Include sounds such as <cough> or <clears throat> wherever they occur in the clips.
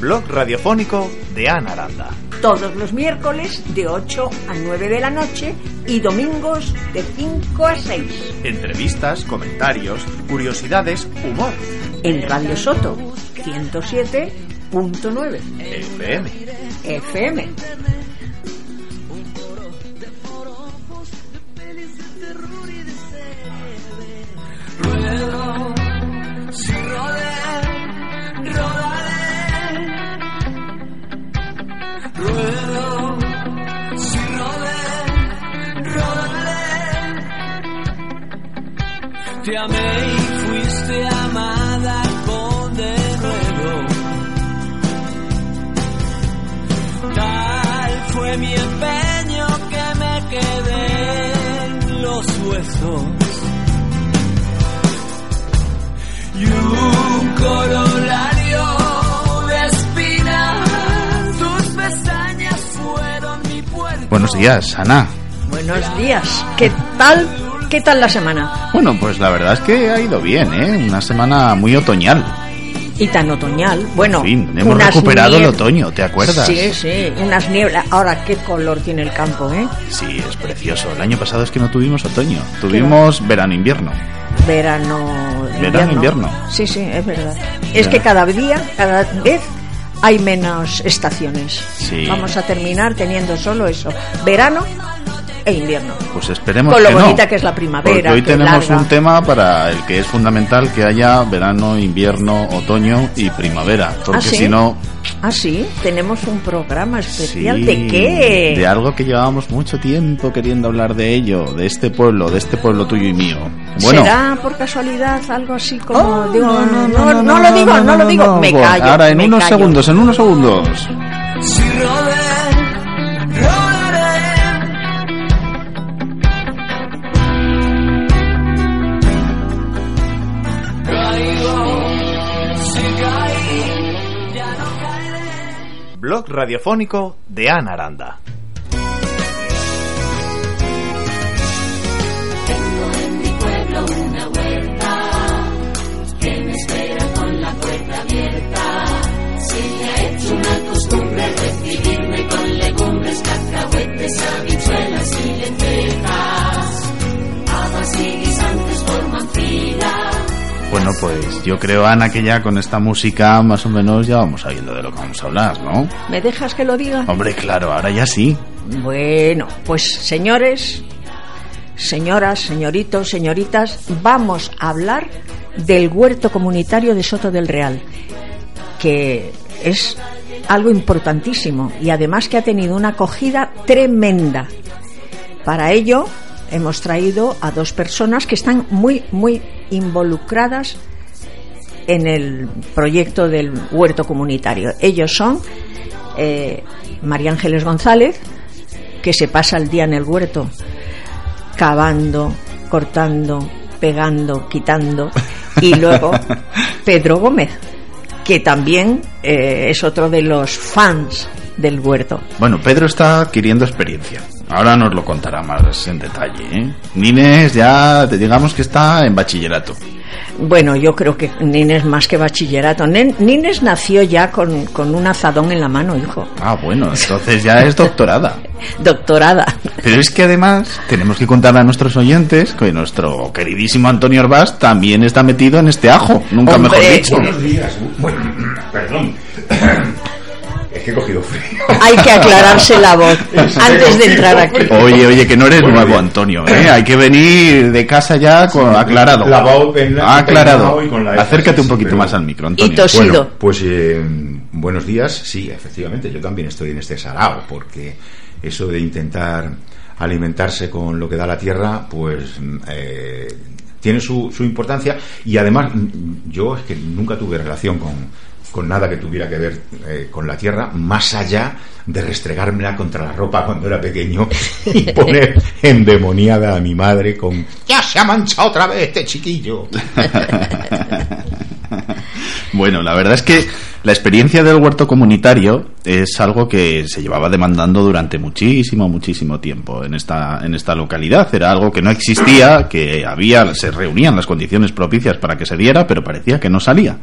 Blog radiofónico de Ana Aranda. Todos los miércoles de 8 a 9 de la noche y domingos de 5 a 6. Entrevistas, comentarios, curiosidades, humor. En Radio Soto 107.9 FM. FM. Si Y un corolario de espinas, tus pestañas fueron mi. Buenos días, Ana. Buenos días. ¿Qué tal? ¿Qué tal la semana? Bueno, pues la verdad es que ha ido bien, ¿eh? Una semana muy otoñal. Y tan otoñal. Bueno, En fin, hemos unas recuperado el otoño, ¿te acuerdas? Sí, sí, unas nieblas. Ahora, qué color tiene el campo, ¿eh? Sí, es precioso. El año pasado es que no tuvimos otoño, tuvimos verano-invierno. Verano, Verano, invierno. Sí, sí, es verdad. Es que cada día, cada vez hay menos estaciones. Sí. Vamos a terminar teniendo solo eso, verano e invierno. Pues esperemos Con lo que no. bonita que es la primavera, Porque hoy que tenemos larga. un tema para el que es fundamental que haya verano, invierno, otoño y primavera. Porque ¿Ah, sí? si no, Ah, sí, tenemos un programa especial. Sí, ¿De qué? De algo que llevábamos mucho tiempo queriendo hablar de ello, de este pueblo, de este pueblo tuyo y mío. Bueno, ¿Será por casualidad algo así como... Oh, digo, no, no lo digo, no, lo digo, me callo. Ahora en unos callo. segundos, en unos segundos. Si Blog radiofónico de Ana Aranda. Tengo en mi pueblo una huerta que me espera con la puerta abierta. Se le ha hecho una costumbre recibirme con legumbres, cacahuetes, Bueno, pues yo creo, Ana, que ya con esta música más o menos ya vamos sabiendo de lo que vamos a hablar, ¿no? ¿Me dejas que lo diga? Hombre, claro, ahora ya sí. Bueno, pues señores, señoras, señoritos, señoritas, vamos a hablar del huerto comunitario de Soto del Real, que es algo importantísimo y además que ha tenido una acogida tremenda. Para ello hemos traído a dos personas que están muy, muy involucradas en el proyecto del huerto comunitario. Ellos son eh, María Ángeles González, que se pasa el día en el huerto cavando, cortando, pegando, quitando, y luego <laughs> Pedro Gómez, que también eh, es otro de los fans del huerto. Bueno, Pedro está adquiriendo experiencia. Ahora nos lo contará más en detalle, ¿eh? Nines ya, te digamos que está en bachillerato. Bueno, yo creo que Nines más que bachillerato. Nines nació ya con, con un azadón en la mano, hijo. Ah, bueno, entonces ya es doctorada. <laughs> Doctorada. Pero es que además tenemos que contar a nuestros oyentes que nuestro queridísimo Antonio Orbás también está metido en este ajo, nunca Hombre, mejor dicho. Buenos días. Bueno, perdón. <clears throat> Que he cogido frío. <laughs> Hay que aclararse la voz <laughs> antes de entrar aquí. Oye, oye, que no eres Bueno, nuevo. Antonio, ¿eh? Hay que venir de casa ya con, aclarado. Lavado, peinado, aclarado. y con la- Acércate un sí, poquito pero- más al micro, Antonio. Y tos- Bueno, pues eh, buenos días. Sí, efectivamente, yo también estoy en este sarao, porque eso de intentar alimentarse con lo que da la tierra, pues mm, eh, tiene su, su importancia y además mm, yo es que nunca tuve relación con, con nada que tuviera que ver eh, con la tierra, más allá de restregármela contra la ropa cuando era pequeño y <laughs> poner endemoniada a mi madre con ¡Ya se ha manchado otra vez este chiquillo! <laughs> Bueno, la verdad es que La experiencia del huerto comunitario es algo que se llevaba demandando durante muchísimo, muchísimo tiempo en esta, en esta localidad. Era algo que no existía, que había, se reunían las condiciones propicias para que se diera, pero parecía que no salía.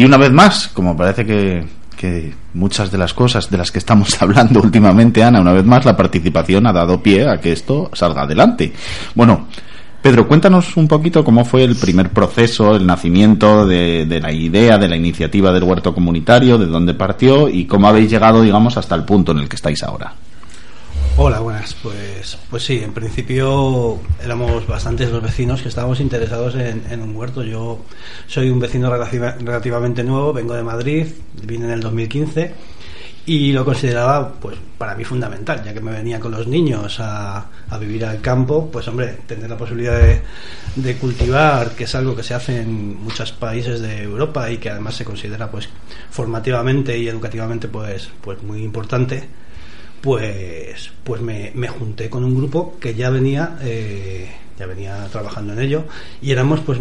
Y una vez más, como parece que, que muchas de las cosas de las que estamos <laughs> hablando últimamente, Ana, una vez más la participación ha dado pie a que esto salga adelante. Bueno, Pedro, cuéntanos un poquito cómo fue el primer proceso, el nacimiento de, de la idea, de la iniciativa del huerto comunitario, de dónde partió y cómo habéis llegado, digamos, hasta el punto en el que estáis ahora. Hola, buenas. Pues, pues sí, en principio éramos bastantes los vecinos que estábamos interesados en, en un huerto. Yo soy un vecino relativa- relativamente nuevo, vengo de Madrid, vine en el 2015 y lo consideraba, pues, para mí fundamental, ya que me venía con los niños a, a vivir al campo, pues, hombre, tener la posibilidad de, de cultivar, que es algo que se hace en muchos países de Europa y que además se considera, pues, formativamente y educativamente, pues, pues muy importante pues pues me, me junté con un grupo que ya venía eh, ya venía trabajando en ello y éramos pues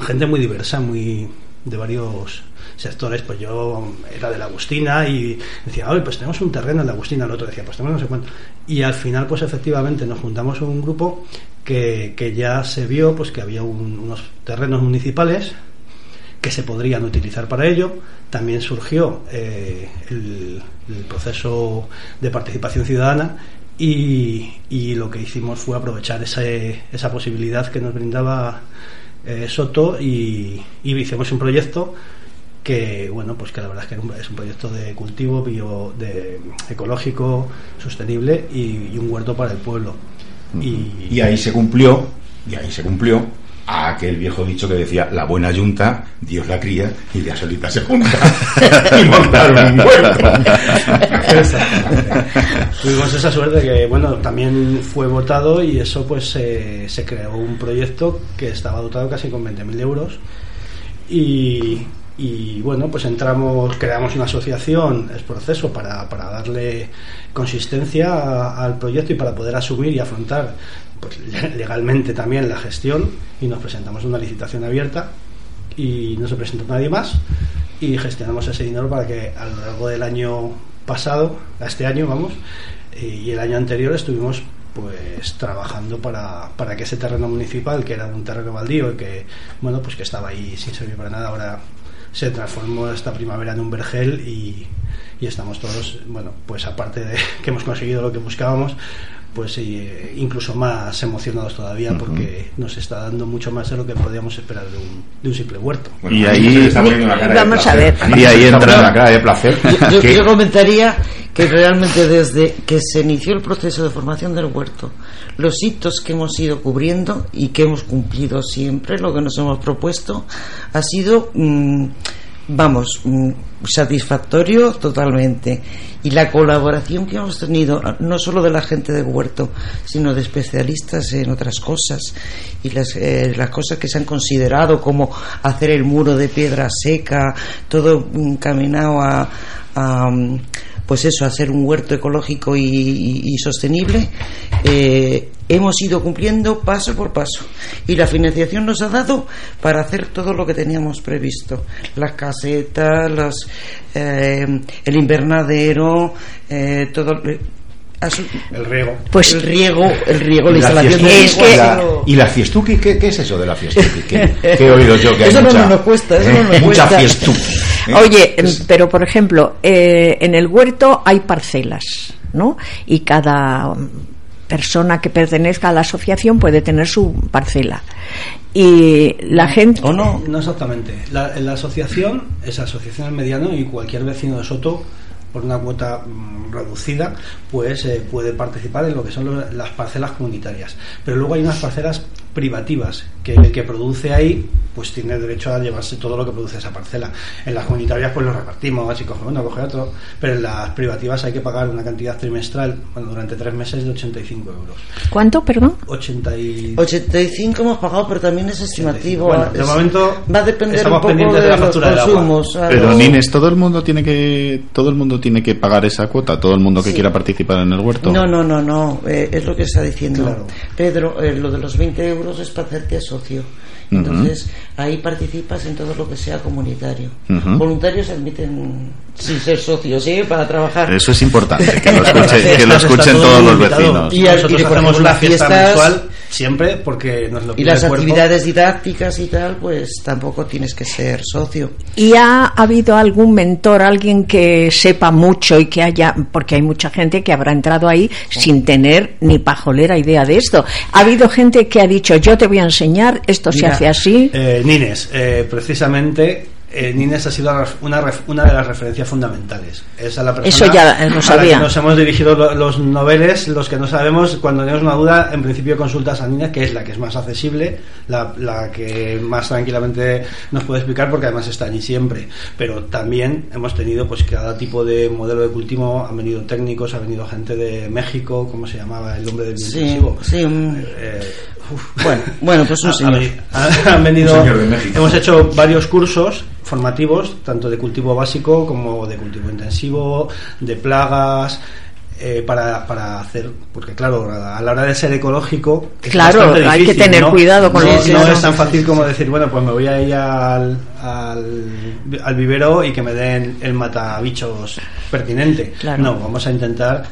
gente muy diversa muy de varios sectores. Pues yo era de la Agustina y decía oye pues tenemos un terreno en la Agustina el otro decía pues tenemos no sé cuánto y al final pues efectivamente nos juntamos un grupo que, que ya se vio pues que había un- unos terrenos municipales que se podrían utilizar para ello. También surgió eh, el, el proceso de participación ciudadana y, y lo que hicimos fue aprovechar ese- esa posibilidad que nos brindaba eh, Soto y, y hicimos un proyecto que bueno pues que la verdad es que es un- es un proyecto de cultivo bio de ecológico sostenible y, y un huerto para el pueblo y, Y ahí se cumplió, y ahí se cumplió aquel viejo dicho que decía, la buena yunta, Dios la cría y ya solita se junta. <laughs> y montaron un. Tuvimos esa suerte que, bueno, también fue votado y eso pues se creó un proyecto que estaba dotado casi con 20.000 euros y, y, bueno, pues entramos, creamos una asociación, es proceso para, para darle consistencia al proyecto y para poder asumir y afrontar pues, legalmente también la gestión y nos presentamos en una licitación abierta y no se presentó nadie más y gestionamos ese dinero para que a lo largo del año pasado, a este año vamos, y el año anterior estuvimos pues trabajando para, para que ese terreno municipal, que era un terreno baldío y que bueno pues que estaba ahí sin servir para nada, ahora se transformó esta primavera en un vergel y, y estamos todos, bueno, pues aparte de <laughs> que hemos conseguido lo que buscábamos, pues eh, incluso más emocionados todavía porque nos está dando mucho más de lo que podíamos esperar de un, de un simple huerto. Bueno, Y ahí- se me está poniendo una cara de Vamos a ver. Y ahí entra- una cara de placer. Yo comentaría que realmente desde que se inició el proceso de formación del huerto, los hitos que hemos ido cubriendo y que hemos cumplido siempre, lo que nos hemos propuesto, ha sido, mm, vamos, mm, satisfactorio totalmente. Y la colaboración que hemos tenido, no solo de la gente del huerto, sino de especialistas en otras cosas, y las, eh, las cosas que se han considerado como hacer el muro de piedra seca, todo encaminado a, a, mm, pues eso, hacer un huerto ecológico y, y- y sostenible, eh, hemos ido cumpliendo paso por paso. Y la financiación nos ha dado para hacer todo lo que teníamos previsto. Las casetas, los, eh, el invernadero, eh, todo. eh, El riego. Pues el riego, el riego, la Y la instalación de fiestuki, Es que- y la- ¿Y la fiestuki? ¿Qué, qué es eso de la fiestuki? ¿Qué, qué he oído yo? Que hay Eso no mucha, nos cuesta, eso no nos Mucha cuesta. fiestuki. ¿eh? <laughs> Oye, em, pero por ejemplo, eh, en el huerto hay parcelas, ¿no? Y cada persona que pertenezca a la asociación puede tener su parcela. Y la gente. ¿O no? No exactamente. La, la asociación es asociación al mediano y cualquier vecino de Soto, por una cuota mm, reducida, pues eh, puede participar en lo que son los- las parcelas comunitarias. Pero luego hay unas parcelas privativas que el que produce ahí pues tiene derecho a llevarse todo lo que produce esa parcela. En las comunitarias pues lo repartimos, así coge uno, coge otro, pero en las privativas hay que pagar una cantidad trimestral, bueno, durante tres meses de 85 euros. ¿Cuánto, perdón? 80 y... 85 hemos pagado, pero también es estimativo. Bueno, de Es- momento va a depender estamos un poco pendientes de, de la factura del agua. consumos. a Pero los- Nines, todo el mundo tiene que todo el mundo tiene que pagar esa cuota, todo el mundo que Sí. quiera participar en el huerto. No, no, no, no, eh, es lo que está diciendo Claro. Pedro. eh, lo de los 20 euros es para hacerte socio. Entonces, ahí participas en todo lo que sea comunitario. Voluntarios admiten sin ser socios, ¿eh? Para trabajar. Eso es importante, que lo, <laughs> escuche- que lo escuchen todo todos los vecinos. Y Y nosotros y, hacemos una las fiesta fiestas- mensual siempre porque nos lo Y pide las el actividades didácticas y tal, pues tampoco tienes que ser socio. ¿Y ha habido algún mentor, alguien que sepa mucho y que haya, porque hay mucha gente que habrá entrado ahí sin tener ni pajolera idea de esto? ¿Ha habido gente que ha dicho, yo te voy a enseñar, esto se Mira, hace así? Eh, Nines, eh, precisamente eh, Nines ha sido una, una de las referencias fundamentales. Es la persona Eso ya, eh, lo a la sabía. que nos hemos dirigido lo- los noveles, los que no sabemos, cuando tenemos una duda, en principio consultas a Nines, que es la que es más accesible, la, la que más tranquilamente nos puede explicar, porque además está allí siempre. Pero también hemos tenido pues cada tipo de modelo de cultivo, han venido técnicos, ha venido gente de México, ¿cómo se llamaba el hombre del Sí, sí, un- Eh, uf. Bueno, bueno, pues un señor. ha- Han venido, Un señor de México. hemos hecho varios cursos formativos, tanto de cultivo básico como de cultivo intensivo, de plagas, eh, para, para hacer, porque claro, a la hora de ser ecológico, es Claro, hay que tener ¿no? cuidado con no, eso, no es tan fácil como decir, bueno, pues me voy a ir al, al, al vivero y que me den el matabichos pertinente. Claro. No, vamos a intentar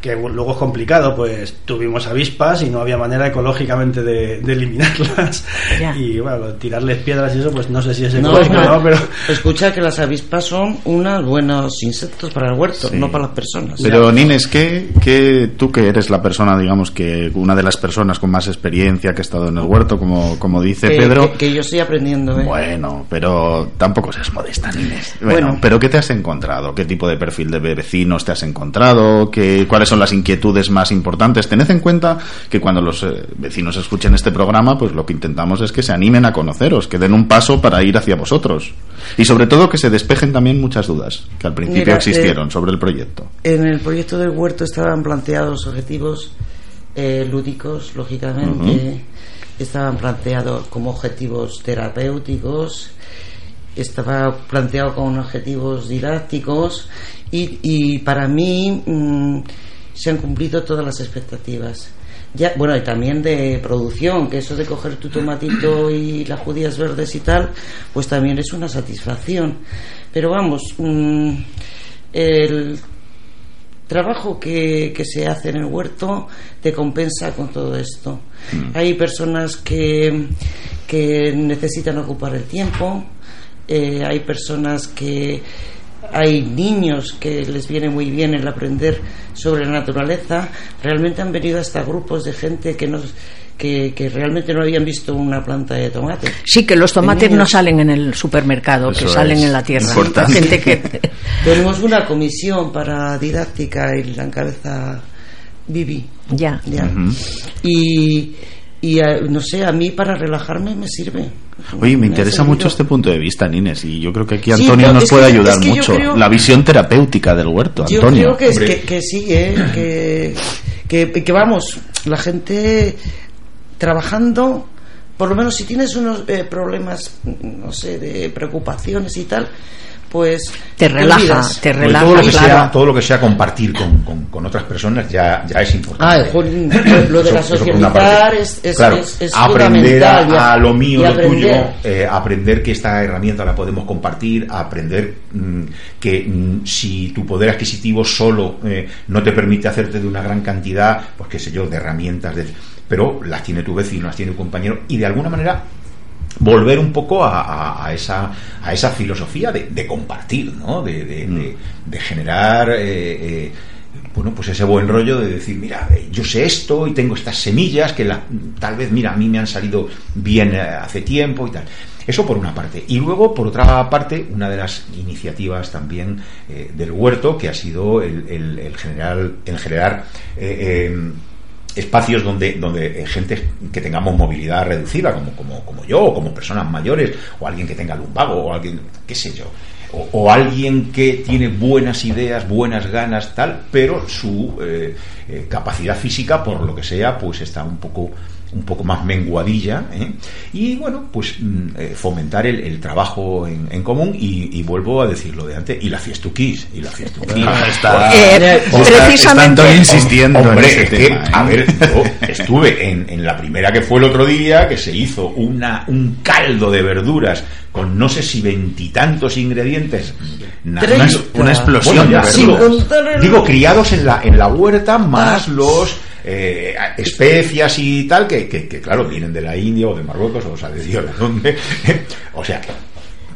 que luego es complicado, pues tuvimos avispas y no había manera ecológicamente de, de eliminarlas. Ya. Y bueno, tirarles piedras y eso, pues no sé si es ecológico no. no, pero Escucha que las avispas son unos buenos insectos para el huerto, Sí. no para las personas. Pero Nines, ¿qué, qué- tú que eres la persona, digamos que una de las personas con más experiencia que ha estado en el huerto, como, como dice que, Pedro, que- que yo estoy aprendiendo, ¿eh? Bueno, pero tampoco seas modesta, Nines. Bueno, Bueno. pero ¿qué te has encontrado? ¿Qué tipo de perfil de vecinos te has encontrado? ¿Qué, ¿Cuáles son las inquietudes más importantes? Tened en cuenta que cuando los eh, vecinos escuchen este programa, pues lo que intentamos es que se animen a conoceros, que den un paso para ir hacia vosotros. Y sobre todo que se despejen también muchas dudas que al principio Mira, existieron eh, sobre el proyecto. En el proyecto del huerto estaban planteados objetivos eh, lúdicos, lógicamente. Estaban planteados como objetivos terapéuticos. Estaba planteado con objetivos didácticos. Y, y para mí mm, se han cumplido todas las expectativas. Ya, bueno, y también de producción, que eso de coger tu tomatito y las judías verdes y tal, pues también es una satisfacción. Pero vamos, mm, el trabajo que, que se hace en el huerto te compensa con todo esto. Hay personas que, que necesitan ocupar el tiempo, eh, hay personas que hay niños que les viene muy bien el aprender sobre la naturaleza. Realmente han venido hasta grupos de gente que nos que, que realmente no habían visto una planta de tomate. Sí, que los tomates no salen en el supermercado, que salen en la tierra. importante. La gente que... <laughs> Tenemos una comisión para didáctica y la encabeza Vivi. ya. Y, y eh, no sé, a mí para relajarme me sirve. Oye, me interesa mucho este punto de vista, Nines, y yo creo que aquí Antonio nos puede que- ayudar es que yo mucho. creo- La visión terapéutica del huerto, Yo Antonio. creo que, es, que, que sí, ¿eh? que, que, que vamos, la gente trabajando, por lo menos si tienes unos eh, problemas, no sé, de preocupaciones y tal, pues Te relaja, te Pues relaja, todo, lo que claro. sea, todo lo que sea compartir con, con- con otras personas ya, ya es Ah, importante. jolín, lo de la socializar parte. es, es, Claro, es, es aprender a, fundamental, y a lo mío, y lo aprender. tuyo, eh, aprender que esta herramienta la podemos compartir, aprender mm, que mm, si tu poder adquisitivo solo eh, no te permite hacerte de una gran cantidad, pues qué sé yo, de herramientas, de- pero las tiene tu vecino, las tiene tu compañero, y de alguna manera volver un poco a, a- a esa, a esa filosofía de, de compartir, ¿no? de, de- de- de generar eh, eh, bueno, pues ese buen rollo de decir, mira, eh, yo sé esto y tengo estas semillas que la- tal vez, mira, a mí me han salido bien hace tiempo y tal. Eso por una parte. Y luego, por otra parte, una de las iniciativas también eh, del huerto, que ha sido el, el- el general, el generar eh, eh, espacios donde, donde eh, gente que tengamos movilidad reducida, como, como, yo, o como personas mayores, o alguien que tenga lumbago, o alguien, qué sé yo, o, o alguien que tiene buenas ideas, buenas ganas, tal, pero su eh, eh, capacidad física, por lo que sea, pues está un poco un poco más menguadilla, ¿eh? y bueno, pues mm, eh, fomentar el, el trabajo en, en común y, y vuelvo a decir lo de antes, y la fiestuquis, y la fiestuquis. Ah, está- Eh, está- precisamente- insistiendo Hombre, en ese es que, ¿eh? a ver, yo estuve en, en la primera que fue el otro día, que se hizo una, un caldo de verduras con no sé si veintitantos ingredientes. Una- una explosión Bueno, de verduras. el- digo, criados en la, en la huerta, más Ah. los eh, especias y tal, que, que, que, claro, vienen de la India o de Marruecos, o sea, de Dios de dónde. <laughs> o sea, que,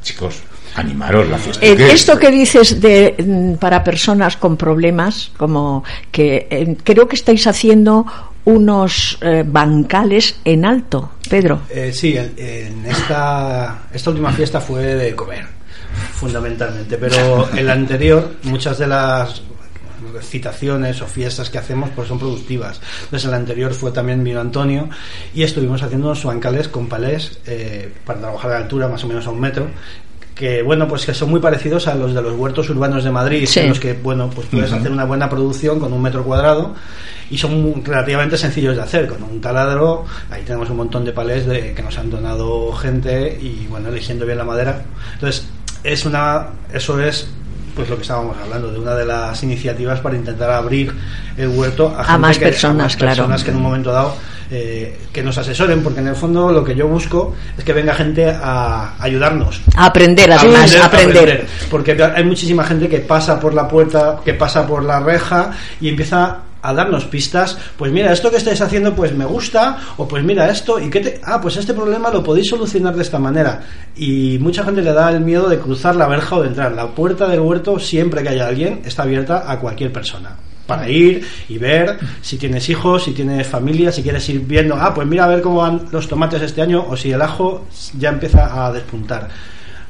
chicos, animaros la fiesta. Eh, esto que dices de mm, para personas con problemas, como que eh, creo que estáis haciendo unos eh, bancales en alto, Pedro. Eh, sí, en esta, esta última fiesta fue de comer, fundamentalmente, pero en la anterior muchas de las citaciones o fiestas que hacemos pues son productivas. Entonces en la anterior fue también vino Antonio y estuvimos haciendo unos bancales con palés eh, para trabajar a altura más o menos a un metro que bueno pues que son muy parecidos a los de los huertos urbanos de Madrid Sí. en los que bueno pues puedes hacer una buena producción con un metro cuadrado y son relativamente sencillos de hacer con un taladro ahí tenemos un montón de palés de, que nos han donado gente y bueno eligiendo bien la madera entonces es una eso es pues lo que estábamos hablando de una de las iniciativas para intentar abrir el huerto a, gente más que- personas, más claro. personas que en un momento dado eh, que nos asesoren porque en el fondo lo que yo busco es que venga gente a ayudarnos A aprender, además, Aprender, aprender. porque hay muchísima gente que pasa por la puerta, que pasa por la reja y empieza a darnos pistas, pues mira, esto que estáis haciendo pues me gusta, o pues mira esto, y qué te... Ah, pues este problema lo podéis solucionar de esta manera. Y mucha gente le da el miedo de cruzar la verja o de entrar. La puerta del huerto, siempre que haya alguien, está abierta a cualquier persona. Para ir y ver si tienes hijos, si tienes familia, si quieres ir viendo, ah, pues mira a ver cómo van los tomates este año, o si el ajo ya empieza a despuntar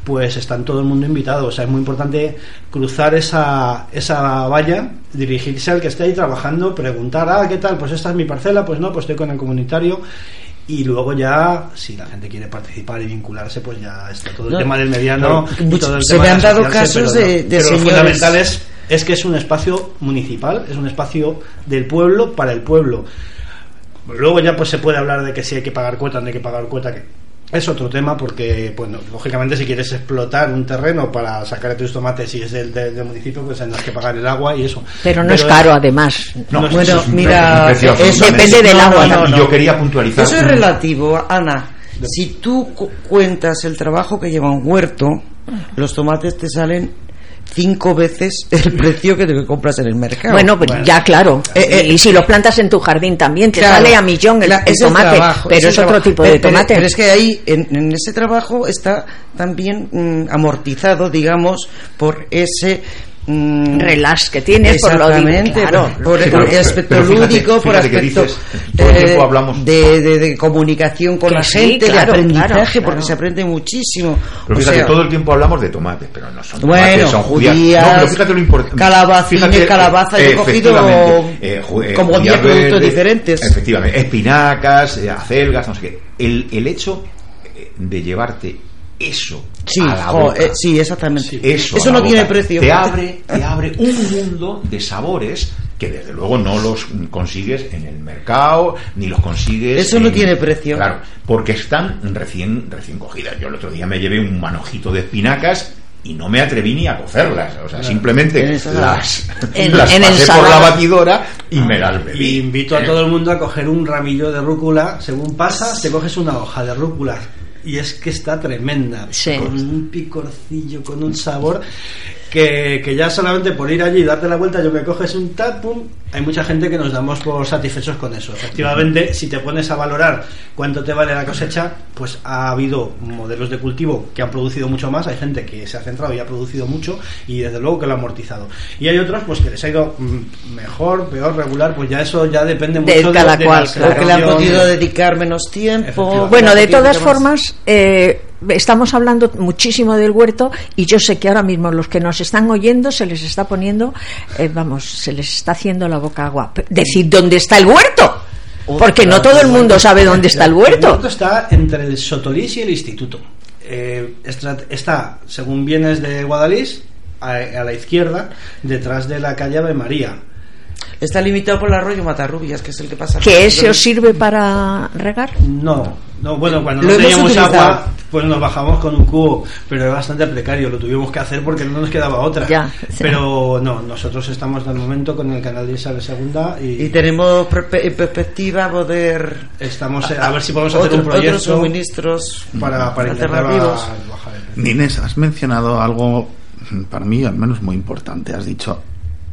pues están todo el mundo invitado. O sea, es muy importante cruzar esa, esa valla, dirigirse al que esté ahí trabajando, preguntar, ah, ¿qué tal? Pues esta es mi parcela, pues no, pues estoy con el comunitario. Y luego ya, si la gente quiere participar y vincularse, pues ya está todo el No, tema del mediano. y mucho- todo el se tema me han dado casos de- de Pero lo señores- fundamental es, es que es un espacio municipal, es un espacio del pueblo para el pueblo. Luego ya pues se puede hablar de que si hay que pagar cuota, no hay que pagar cuota, que es otro tema porque, bueno, lógicamente si quieres explotar un terreno para sacar tus tomates y es del, del- del municipio, pues tendrás que pagar el agua y eso. Pero no es caro, además. No, No, bueno, es mira, precio eso depende del agua, no, no, y no. Yo quería puntualizar. Eso es relativo, Ana. Si tú cu- cuentas el trabajo que lleva un huerto, los tomates te salen cinco veces <laughs> el precio que te compras en el mercado. Bueno, pues ya claro. Eh, eh, y si lo plantas en tu jardín también, te Claro, sale a millón el, la- tomate, trabajo, pero es otro tipo Pero- de pero- tomate. Pero, es que ahí, en, en ese trabajo, está también mm, amortizado, digamos, por ese. Mm, Relax que tienes por lo Exactamente, claro. por Sí, el pero- aspecto pero fíjate- lúdico, por fíjate aspecto dices, eh, hablamos- de, de- de comunicación con Que la sí, gente, claro, de aprendizaje, claro, porque se aprende muchísimo. Pero O fíjate, sea, todo el tiempo hablamos de tomates, pero no son Bueno, tomates, son judías. judías, no, pero fíjate lo importante. calabacines, calabaza, yo he cogido efectivamente, ju- como judías 10 productos verdes, diferentes. Efectivamente, espinacas, eh, acelgas, no sé qué. El, el hecho eh, de llevarte eso Sí, a la boca, eh, sí, exactamente. eso, Eso no tiene precio. Te abre, te abre un mundo de sabores que desde luego no los consigues en el mercado ni los consigues. Eso no en- tiene precio. Claro, porque están recién recién cogidas. Yo el otro día me llevé un manojito de espinacas y no me atreví ni a cocerlas. O sea, En simplemente las, <laughs> En- las en pasé por la batidora y me las Y bebí. invito a todo el mundo a coger un ramillo de rúcula. Según pasas, te coges una hoja de rúcula. Y es que está tremenda. Sí. Con un picorcillo, con un sabor. Que, que ya solamente por ir allí y darte la vuelta, yo me coges un tap, pum. Hay mucha gente que nos damos por satisfechos con eso. Efectivamente, si te pones a valorar cuánto te vale la cosecha, pues ha habido modelos de cultivo que han producido mucho más. Hay gente que se ha centrado y ha producido mucho y desde luego que lo ha amortizado. Y hay otros pues que les ha ido mm, mejor, peor, regular. Pues ya eso ya depende De mucho cada de, cual, la claro. que le han podido dedicar menos tiempo. Bueno, de todas formas, eh, estamos hablando muchísimo del huerto y yo sé que ahora mismo los que nos están oyendo se les está poniendo, eh, vamos, se les está haciendo la boca agua. Decir, ¿dónde está el huerto? Porque no todo el mundo sabe dónde está el El huerto. huerto está entre el Sotolís y el instituto. Eh, está, según vienes de Guadalís, a, a la izquierda, detrás de la calle Ave María. Está limitado por el arroyo Matarrubias, que es el que pasa. ¿Que ese os sirve para regar? No, no, bueno, cuando no teníamos utilizado. agua, pues nos bajamos con un cubo, pero era bastante precario, lo tuvimos que hacer porque no nos quedaba otra. Ya, sí. Pero no, nosotros estamos de momento con el canal de Isabel Segunda y, Y tenemos en perspectiva poder estamos eh, a ver si podemos hacer otro- un otros proyecto suministros para, para intentar alternativos. bajar el. Inés, has mencionado algo mm, para mí al menos muy importante. Has dicho,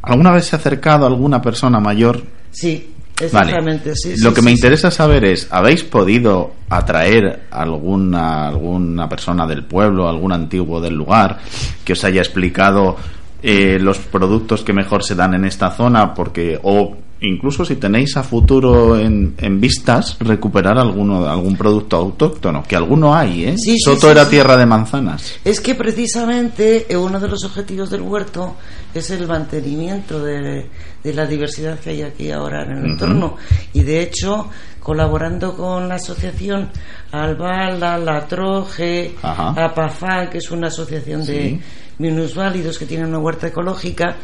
¿alguna vez se ha acercado alguna persona mayor? Sí, Vale. exactamente. Sí, Lo que sí, me interesa saber es, ¿habéis podido atraer alguna, alguna persona del pueblo, algún antiguo del lugar, que os haya explicado eh, los productos que mejor se dan en esta zona? Porque, o incluso si tenéis a futuro en, en vistas, recuperar alguno, algún producto autóctono, que alguno hay, ¿eh? Sí, Soto sí, era tierra de manzanas. Es que precisamente eh, uno de los objetivos del huerto es el mantenimiento de, de la diversidad que hay aquí ahora en el entorno. Y de hecho, colaborando con la asociación Albala, La Troje, Ajá. APAFA, que es una asociación de minusválidos que tienen una huerta ecológica,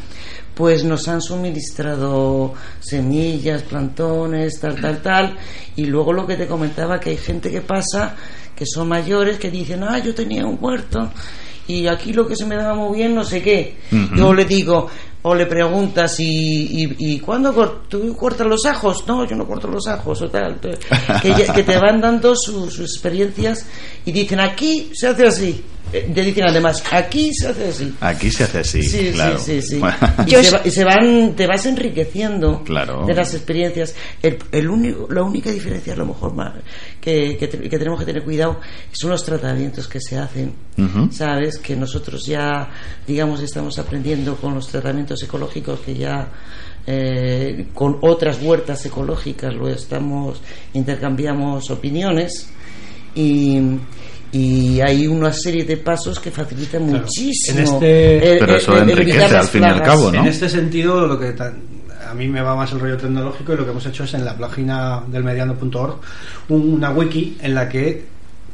pues nos han suministrado semillas, plantones, tal, tal, tal. Y luego lo que te comentaba, que hay gente que pasa, que son mayores, que dicen, ah, yo tenía un huerto y aquí lo que se me daba muy bien, no sé qué. Yo le digo, o le preguntas, ¿y, y, y cuándo tú cortas los ajos? No, yo no corto los ajos, o tal. <laughs> Que, te van dando sus experiencias y dicen, aquí se hace así. Eh, Te dicen además, aquí se hace así. Aquí se hace así, Sí, claro. sí, sí, sí. Y, se, va- y se van, te vas enriqueciendo Claro. de las experiencias. El, el único, la única diferencia, a lo mejor, más que, que, te- que tenemos que tener cuidado son los tratamientos que se hacen. Sabes que nosotros ya, digamos, estamos aprendiendo con los tratamientos ecológicos que ya eh, con otras huertas ecológicas lo estamos intercambiamos opiniones y y hay una serie de pasos que facilitan Claro. muchísimo En este- el- Pero eso el enriquece al fin y al cabo, ¿no? En este sentido, lo que tan- a mí me va más el rollo tecnológico y lo que hemos hecho es en la página del mediano.org una wiki en la que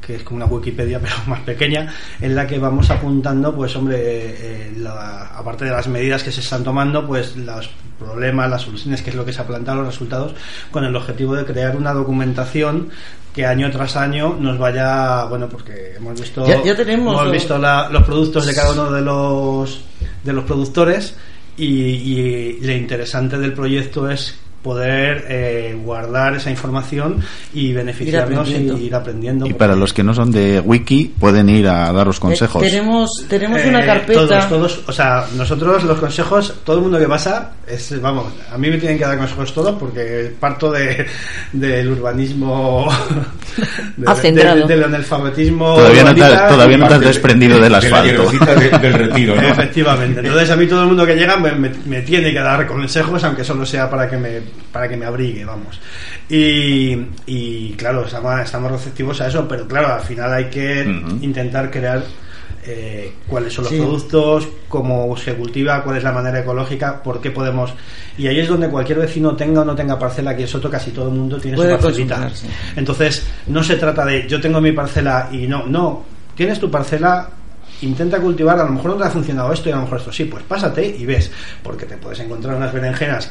que es como una Wikipedia <laughs> pero más pequeña en la que vamos apuntando pues hombre eh, la- aparte de las medidas que se están tomando pues los problemas las soluciones que es lo que se ha planteado los resultados con el objetivo de crear una documentación que año tras año nos vaya bueno porque hemos visto Ya- ya tenemos hemos lo- visto la- los productos de cada uno de los de los productores y, y lo interesante del proyecto es poder eh, guardar esa información y beneficiarnos y aprendiendo. ir aprendiendo. Y para los que no son de wiki, pueden ir a daros consejos. Eh, tenemos tenemos Eh, una carpeta Todos, todos, o sea, nosotros los consejos, todo el mundo que pasa, es, vamos, a mí me tienen que dar consejos todos porque parto de, del urbanismo, <laughs> de- Acendrado. del, analfabetismo. Todavía no te, todavía y- no te has desprendido del De la asfalto. de- del retiro, ¿no? <laughs> Efectivamente. Entonces a mí todo el mundo que llega me, me- me tiene que dar consejos, aunque solo sea para que me, para que me abrigue, vamos. Y, y, claro, estamos, estamos receptivos a eso, pero claro, al final hay que intentar crear eh, cuáles son los Sí. productos, cómo se cultiva, cuál es la manera ecológica, por qué podemos... Y ahí es donde cualquier vecino tenga o no tenga parcela, aquí en Soto casi todo el mundo tiene Puede su parcelita. Entonces, no se trata de yo tengo mi parcela y no, no, tienes tu parcela, intenta cultivar, a lo mejor no te ha funcionado esto y a lo mejor esto sí, pues pásate y ves, porque te puedes encontrar unas berenjenas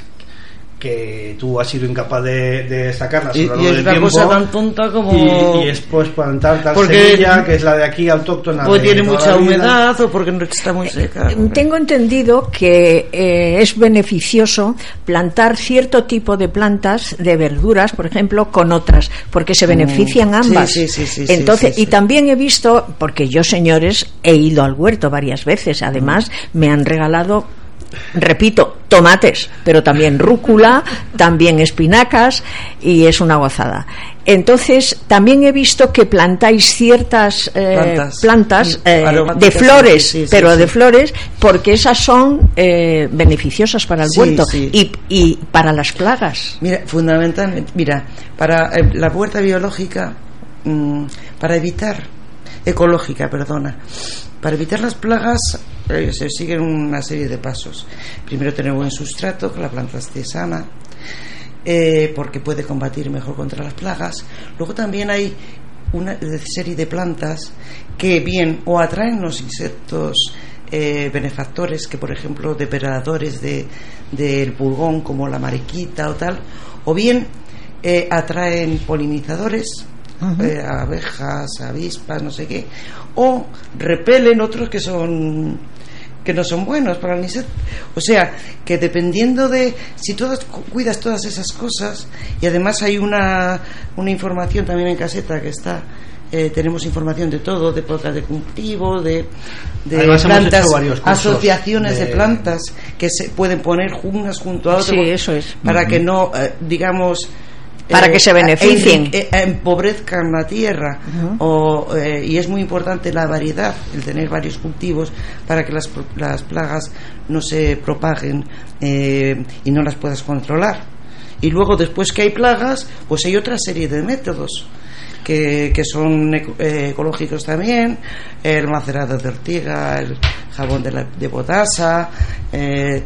que tú has sido incapaz de, de sacarlas a y, lo y largo es una tiempo. cosa tan tonta como y, y es pues plantar tal Porque- semilla que es la de aquí autóctona de tiene mucha humedad o porque no está muy seca Tengo entendido que eh, es beneficioso plantar cierto tipo de plantas de verduras, por ejemplo, con otras, porque se benefician Mm, ambas. sí, sí, sí, sí, Entonces, sí, y también he visto, porque yo, señores, he ido al huerto varias veces, además me han regalado repito, tomates, pero también rúcula, también espinacas y es una gozada. Entonces, también he visto que plantáis ciertas eh, Plantas. plantas, eh, de flores, sí, sí, pero sí. de flores, porque esas son eh, beneficiosas para el huerto y, y para las plagas. Mira, fundamentalmente, mira, para eh, la huerta biológica, mm, para evitar, ecológica, perdona, para evitar las plagas se siguen una serie de pasos. Primero tener buen sustrato, que la planta esté sana, eh, porque puede combatir mejor contra las plagas. Luego también hay una serie de plantas que bien o atraen los insectos eh, benefactores que, por ejemplo, depredadores de, del pulgón como la mariquita o tal, o bien eh, atraen polinizadores, eh, abejas, avispas, no sé qué, o repelen otros que son que no son buenos para el insecto. O sea, que dependiendo de si tú cu- cuidas todas esas cosas y además hay una, una información también en caseta que está eh, tenemos información de todo, de épocas de cultivo, de, de Además, plantas, asociaciones de... de- plantas que se pueden poner unas junto a otras Sí, eso es. para que no, eh, digamos, Para que se beneficien. enrique- eh, empobrezcan la tierra o, eh, y es muy importante la variedad el tener varios cultivos para que las, las plagas no se propaguen eh, y no las puedas controlar y luego después que hay plagas pues hay otra serie de métodos que, que son eco- eh, ecológicos también, el macerado de ortiga, el jabón de, la, de potasa, eh,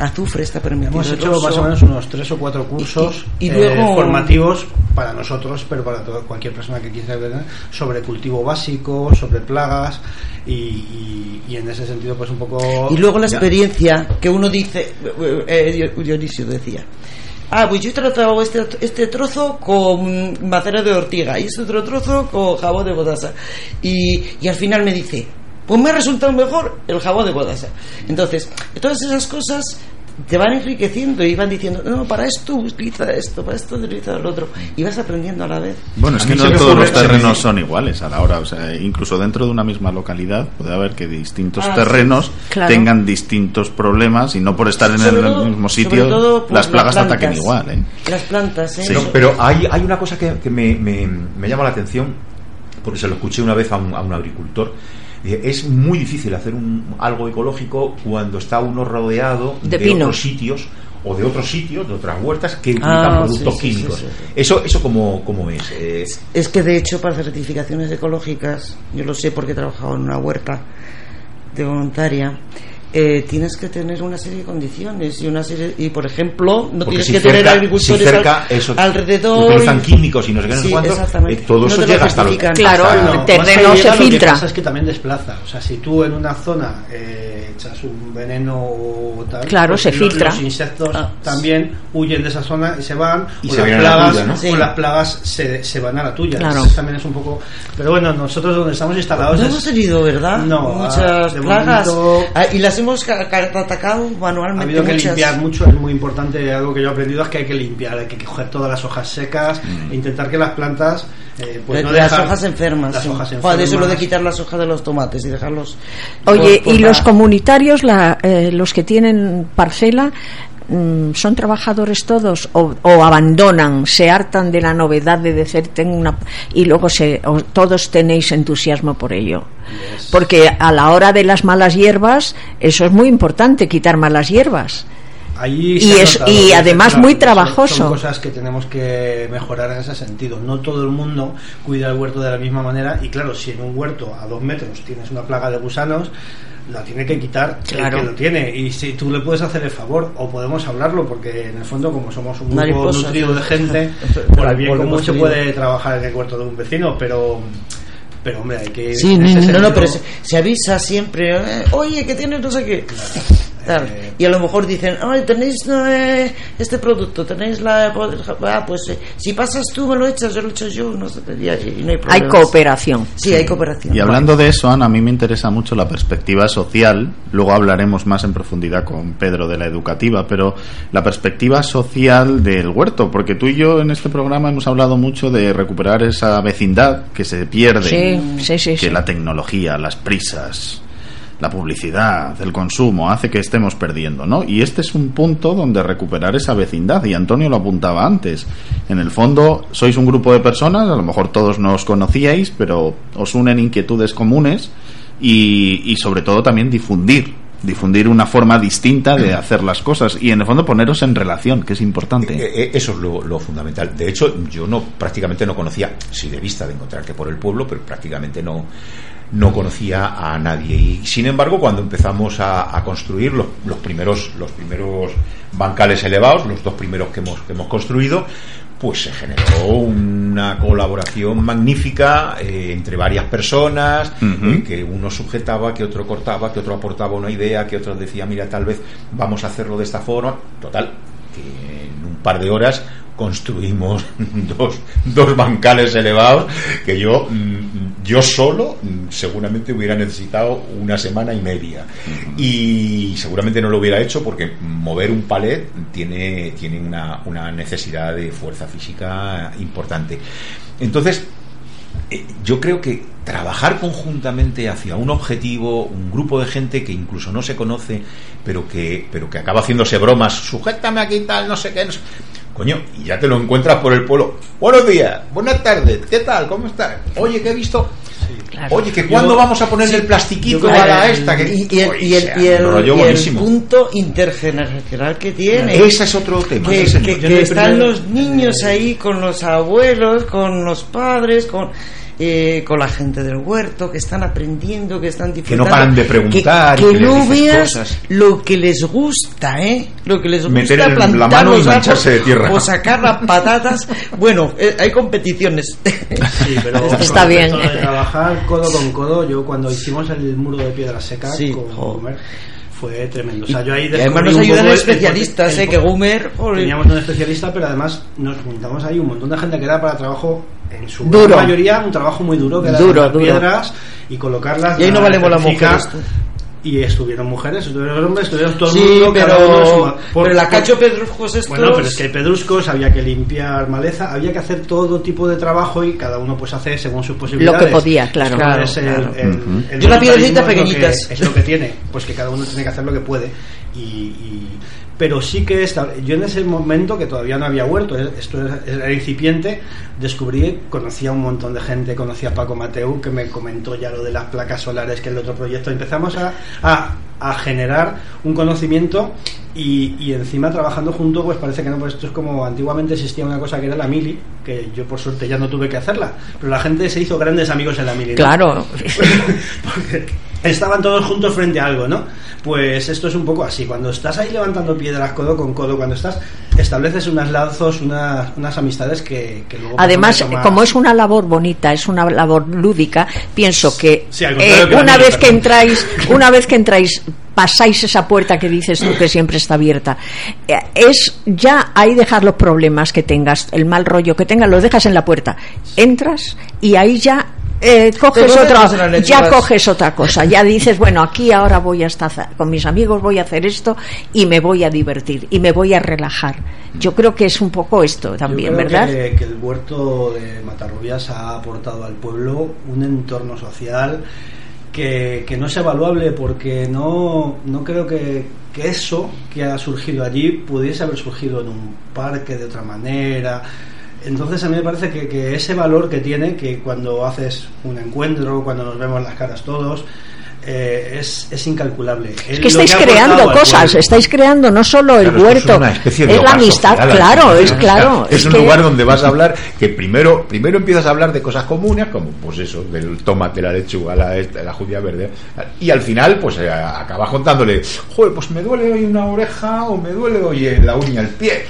azufre está permitido. Hemos hecho más o menos unos tres o cuatro cursos Y- y eh, luego- formativos para nosotros, pero para todo- cualquier persona que quiera ver sobre cultivo básico, sobre plagas y, y- y en ese sentido pues un poco... Y luego la Ya. experiencia que uno dice, eh, Dio- Dionisio decía, ah, pues yo he tratado este, este trozo con macera de ortiga y este otro trozo con jabón de potasa. Y, y al final me dice, pues me ha resultado mejor el jabón de potasa. Entonces, todas esas cosas te van enriqueciendo y van diciendo, no, para esto utiliza esto, para esto utiliza lo otro. Y vas aprendiendo a la vez. Bueno, es que no todos los terrenos son iguales a la hora. O sea, incluso dentro de una misma localidad puede haber que distintos Ah, sí. terrenos Claro. tengan distintos problemas y no por estar en Sobre el todo- mismo sobre sitio todo, pues, las plagas las ataquen igual. ¿eh? Las plantas, ¿eh? Pero, pero hay, hay una cosa que, que me, me- me llama la atención, porque se lo escuché una vez a un, a un agricultor. Es muy difícil hacer un, algo ecológico cuando está uno rodeado De de, otros sitios o de otros sitios, de otras huertas que utilizan Ah, productos sí, sí, químicos. sí, sí, sí. Eso, eso cómo, cómo es. Eh, Es que de hecho para certificaciones ecológicas, yo lo sé porque he trabajado en una huerta de voluntaria, eh, tienes que tener una serie de condiciones y una serie y por ejemplo no Porque tienes si que tener cerca- agricultores si cerca al- eso- alrededor utilizan y- químicos y no sé qué, Sí, cuánto, eh, todo No eso te llega hasta lo- certifican. Claro, hasta- el terreno se llega, Lo filtra. que pasa es que también desplaza. O sea, si tú en una zona eh, echas un veneno o tal, Claro, pues se los- filtra. Los insectos Ah. también huyen de esa zona y se van. Y o se las plagas, tuya, ¿no? Sí. o las plagas se, se van a la tuya. Claro. Entonces también es un poco. Pero bueno, nosotros donde estamos instalados. No es- hemos tenido, ¿verdad? No, Muchas ah, de plagas. momento- Ah, y las hemos ca- ca- atacado Ha manualmente. habido que limpiar mucho, es muy importante. Algo que yo he aprendido es que hay que limpiar, hay que coger todas las hojas secas e intentar que las plantas. eh, pues no las hojas enfermas. Las sí. hojas Joder, eso lo de enfermas. quitar las hojas de los tomates y dejarlos. Oye, por- por ¿y los comunitarios, la, eh, los que tienen parcela, mm, son trabajadores todos o, o abandonan, se hartan de la novedad de decir tengo una y luego se, o todos tenéis entusiasmo por ello? Porque a la hora de las malas hierbas, eso es muy importante, quitar malas hierbas. Allí Y es- y además claro, muy trabajoso. Son cosas que tenemos que mejorar en ese sentido. No todo el mundo cuida el huerto de la misma manera y claro, si en un huerto a dos metros tienes una plaga de gusanos, la tiene que quitar el Claro. que lo tiene. Y si tú le puedes hacer el favor o podemos hablarlo, porque en el fondo como somos un grupo nutrido de gente, <laughs> por el bien común se puede trabajar en el huerto de un vecino, pero... Pero hombre, hay que... Sí, no, no, pero se, se avisa siempre, eh, oye, que tienes no sé qué. Claro. Eh, Y a lo mejor dicen, ay, tenéis eh, este producto, tenéis la... Ah, pues eh, si pasas tú me lo echas, yo lo echo yo, no sé, y, y no hay Hay cooperación. Sí, hay cooperación. Y hablando de eso, Ana, a mí me interesa mucho la perspectiva social. Luego hablaremos más en profundidad con Pedro de la educativa, pero la perspectiva social del huerto, porque tú y yo en este programa hemos hablado mucho de recuperar esa vecindad que se pierde, Sí, sí, sí, que sí. la tecnología, las prisas, la publicidad, el consumo hace que estemos perdiendo, ¿no? Y este es un punto donde recuperar esa vecindad y Antonio lo apuntaba antes. En el fondo sois un grupo de personas, a lo mejor todos no os conocíais, pero os unen inquietudes comunes y, y sobre todo también difundir difundir una forma distinta de <clears throat> hacer las cosas y en el fondo poneros en relación, que es importante. Eh, eh, Eso es lo, lo fundamental. De hecho, yo no prácticamente no conocía, sí de vista de encontrarte por el pueblo, pero prácticamente no, no conocía a nadie. Y sin embargo, cuando empezamos a, a construir los, los primeros, los primeros bancales elevados, los dos primeros que hemos, que hemos construido, pues se generó una colaboración magnífica eh, entre varias personas, eh, que uno sujetaba, que otro cortaba, que otro aportaba una idea, que otro decía, mira, tal vez vamos a hacerlo de esta forma. Total, que en un par de horas construimos <laughs> dos, dos bancales elevados que yo mm, yo solo mm, seguramente hubiera necesitado una semana y media. Y seguramente no lo hubiera hecho porque mover un palet tiene, tiene una, una necesidad de fuerza física importante. Entonces eh, yo creo que trabajar conjuntamente hacia un objetivo, un grupo de gente que incluso no se conoce, pero que, pero que acaba haciéndose bromas, sujétame aquí tal, no sé qué, no sé- Coño, y ya te lo encuentras por el pueblo. Buenos días, buenas tardes, ¿qué tal? ¿Cómo estás? Oye, que he visto. Claro. Oye, que cuándo Yo- vamos a ponerle sí, el plastiquito yo a la esta. Que, Y, y el, y, el, y el- y el punto intergeneracional que tiene. Ese es otro tema. que, que- el están primer- los niños ahí con los abuelos, con los padres, con eh, con la gente del huerto, que están aprendiendo, que están disfrutando. paran de preguntar y Que, que no veas cosas. lo que les gusta, ¿eh? Lo que les gusta Meter en la plantar mano y los mancharse árboles de tierra. O sacar las patatas. <laughs> bueno, eh, hay competiciones. Sí, pero Esto <laughs> está bien. de trabajar codo con codo, yo cuando hicimos el muro de piedra seca Sí, con jo. Gumer, fue tremendo. O sea, yo ahí Y además nos un ayudan poco el- especialistas, el- ¿eh? Que Gumer... joder. Teníamos un especialista, pero además nos juntamos ahí un montón de gente que era para trabajo, en su Duro. mayoría, un trabajo muy duro, que era Duro, las duro. piedras y colocarlas. Y ahí no valemos las mujeres. Y estuvieron mujeres, estuvieron hombres, estuvieron todo el Sí, mundo. cada uno en su pero, por- pero la cacho pedruscos estos... Bueno, pero es que hay pedruscos, había que limpiar maleza, había que hacer todo tipo de trabajo y cada uno pues hace según sus posibilidades. podía, claro. Esto Claro, el- claro. el- el Yo las piedrecitas voluntarismo es lo que- pequeñitas. Es lo que tiene, pues que cada uno tiene que hacer lo que puede. Y, y- pero sí que esta- yo en ese momento que todavía no había huerto, eh, esto era, incipiente, descubrí, conocía un montón de gente, conocía a Paco Mateu que me comentó ya lo de las placas solares, que es el otro proyecto. Empezamos a, a, a generar un conocimiento y, y encima trabajando juntos, pues parece que no, pues esto es como antiguamente existía una cosa que era la mili, que yo por suerte ya no tuve que hacerla, pero la gente se hizo grandes amigos en la mili. ¿no? Claro. <laughs> Porque estaban todos juntos frente a algo, ¿no? Pues esto es un poco así. Cuando estás ahí levantando piedras codo con codo, cuando estás, estableces unos lazos, unas, unas amistades que, que luego. Además, como es una labor bonita, es una labor lúdica, pienso que, Sí, eh, que una mía, vez que entráis, <laughs> una vez que entráis, pasáis esa puerta que dices tú que siempre está abierta. Eh, Es ya ahí dejar los problemas que tengas, el mal rollo que tengas, los dejas en la puerta. Entras y ahí ya eh, coges otra, ya coges otra cosa, ya dices, bueno, aquí ahora voy a estar con mis amigos, voy a hacer esto y me voy a divertir y me voy a relajar. Yo creo que es un poco esto Yo también, creo ¿verdad? Que, que el huerto de Matarrubias ha aportado al pueblo un entorno social que, que no es evaluable porque no, no creo que, que eso que ha surgido allí pudiese haber surgido en un parque de otra manera. Entonces a mí me parece que, que ese valor que tiene, que cuando haces un encuentro, cuando nos vemos las caras todos, eh, es, es incalculable. Es que estáis creando cosas, estáis creando no solo el Claro, huerto, es una especie de es la amistad, social, claro, es claro. Es, un que- lugar donde vas a hablar que primero primero empiezas a hablar de cosas comunes, como pues eso, del tomate, la lechuga, la, la judía verde, y al final pues eh, acabas contándole, joder, pues me duele hoy una oreja o me duele hoy la uña el pie.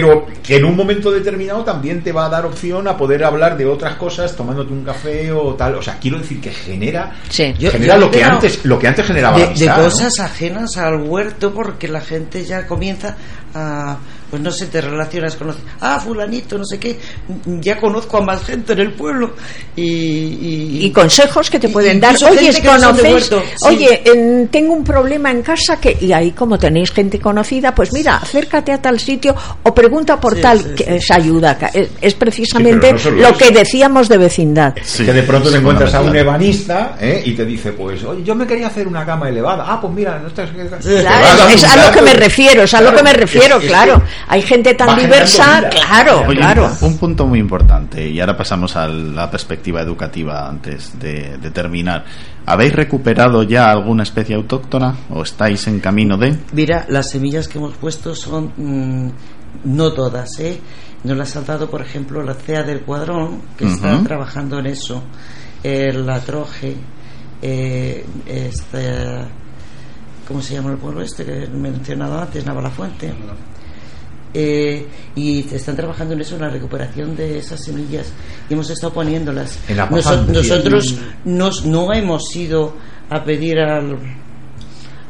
Pero que en un momento determinado también te va a dar opción a poder hablar de otras cosas tomándote un café o tal. O sea, quiero decir que genera, Sí. Yo- genera yo lo, que antes, lo que antes generaba de, de cosas ajenas al huerto porque la gente ya comienza a pues no sé te relacionas con los- ah fulanito no sé qué ya conozco a más gente en el pueblo y y, y consejos que te pueden dar. Oye, no sí. en- tengo un problema en casa que y ahí como tenéis gente conocida, pues mira, acércate a tal sitio o pregunta por Sí, tal, sí, que sí. es ayuda, es, es precisamente no lo que decíamos de vecindad. Sí, que de pronto te encuentras a un ebanista ¿eh? y te dice, pues, oye, yo me quería hacer una cama elevada. Ah, pues mira, no estás... Claro, es a lo que me refiero, es a lo que me refiero, es- es claro. que Hay gente tan diversa, vida. claro, Oye, claro. un punto muy importante, y ahora pasamos a la perspectiva educativa antes de, de terminar. ¿Habéis recuperado ya alguna especie autóctona o estáis en camino de? mira las semillas que hemos puesto son mm, no todas eh nos las ha dado por ejemplo la CEA del Cuadrón que está trabajando en eso el la Troje eh, este ¿cómo se llama el pueblo este que he mencionado antes Navalafuente eh, y están trabajando en eso, en la recuperación de esas semillas y hemos estado poniéndolas. Nosotros nos, no hemos ido a pedir al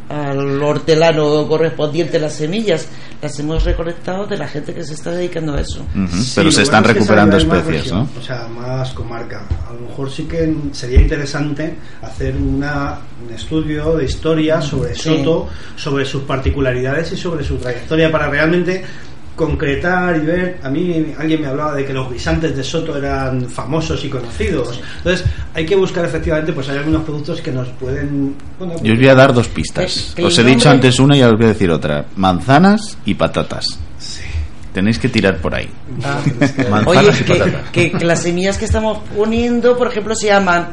al hortelano correspondiente las semillas las hemos recolectado de la gente que se está dedicando a eso Sí, Pero se bueno están es que recuperando especies, región, ¿no? O sea, más comarca. A lo mejor sí que sería interesante hacer una, un estudio de historia sobre Sí. Soto, sobre sus particularidades y sobre su trayectoria para realmente concretar y ver. A mí alguien me hablaba de que los guisantes de Soto eran famosos y conocidos. Entonces, hay que buscar efectivamente, pues hay algunos productos que nos pueden. bueno, Yo os voy a dar dos pistas. Que- que Os he dicho antes una y ahora os voy a decir otra. Manzanas y patatas. sí. Tenéis que tirar por ahí. Ah. <laughs> Manzanas Oye, y patatas. que- que las semillas que estamos poniendo, por ejemplo, se llaman,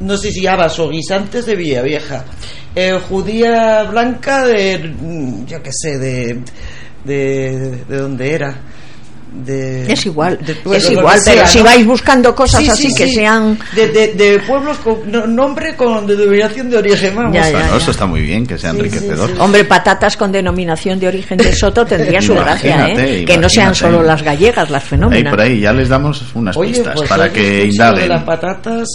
no sé si habas o guisantes de Villa Vieja, eh, judía blanca de, mm, yo qué sé, de, de, de dónde era. De, Es igual, de pueblos, es igual, sea, pero si ¿no? vais buscando cosas Sí, así sí, que sí. sean... de, de, de pueblos con no- nombre con denominación de origen, vamos. Ya, ya. Bueno, eso está muy bien, que sea Sí, enriquecedor. sí, sí. Hombre, patatas con denominación de origen de Soto tendría su gracia, Imagínate, ¿eh? Que no sean imagínate. solo las gallegas, las Ahí fenómenas. por ahí ya les damos unas Oye, pistas pues, para que indaguen.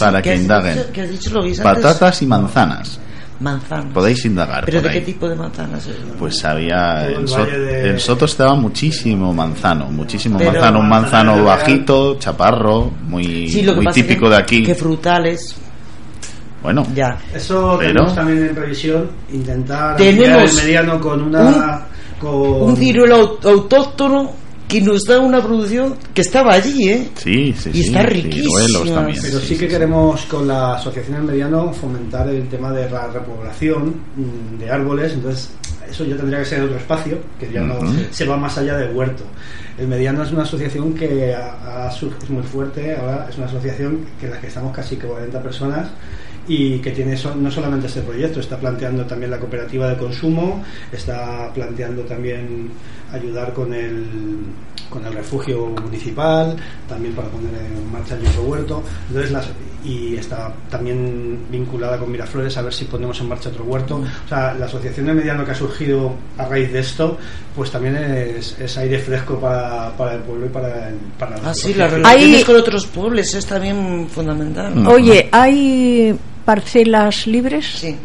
para ¿qué que indaguen. dicho? Patatas y manzanas. Manzanas. Podéis indagar. ¿Pero por de qué ahí. tipo de manzanas es? Pues había. En, So- de- en Soto estaba muchísimo manzano. Muchísimo Pero- manzano. Un manzano bajito, chaparro, muy, Sí, lo que muy pasa típico que, de aquí. que frutales, Bueno, ya. Eso Pero- tenemos también en previsión intentar Tenemos el mediano con una con Un ciruelo au- autóctono que nos da una producción que estaba allí, ¿eh? sí, sí, Y sí. está riquísima. también. pero sí que queremos con la asociación del mediano fomentar el tema de la repoblación mm, de árboles entonces eso ya tendría que ser otro espacio que ya no se va más allá del huerto el mediano es una asociación que ha, ha es muy fuerte ahora es una asociación que en la que estamos casi que 40 personas y que tiene so- no solamente este proyecto, está planteando también la cooperativa de consumo, está planteando también ayudar con el, con el refugio municipal, también para poner en marcha el microhuerto, entonces las, y está también vinculada con Miraflores a ver si ponemos en marcha otro huerto. O sea, la asociación de mediano que ha surgido a raíz de esto, pues también es, es aire fresco para, para el pueblo y para el, para la Ah, sí, las relaciones Hay- con otros pueblos es también fundamental. Oye, ¿hay parcelas libres? Sí.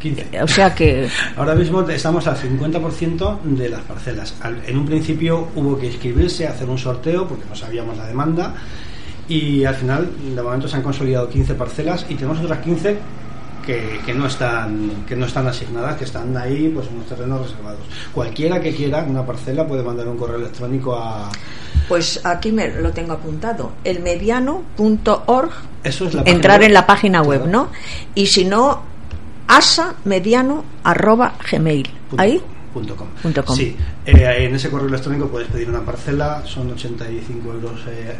15. O sea que... <laughs> Ahora mismo estamos al 50% de las parcelas. Al- En un principio hubo que inscribirse, hacer un sorteo porque no sabíamos la demanda y al final de momento se han consolidado 15 parcelas y tenemos otras 15 que, que no están que no están asignadas, que están ahí pues en unos terrenos reservados. Cualquiera que quiera una parcela puede mandar un correo electrónico a Pues aquí me lo tengo apuntado. Elmediano.org. es Entrar en la página web, Claro. ¿no? Y si no, asamediano arroba gmail. Punto Ahí. punto com. Punto com. Sí, eh, en ese correo electrónico puedes pedir una parcela, son 85 euros eh,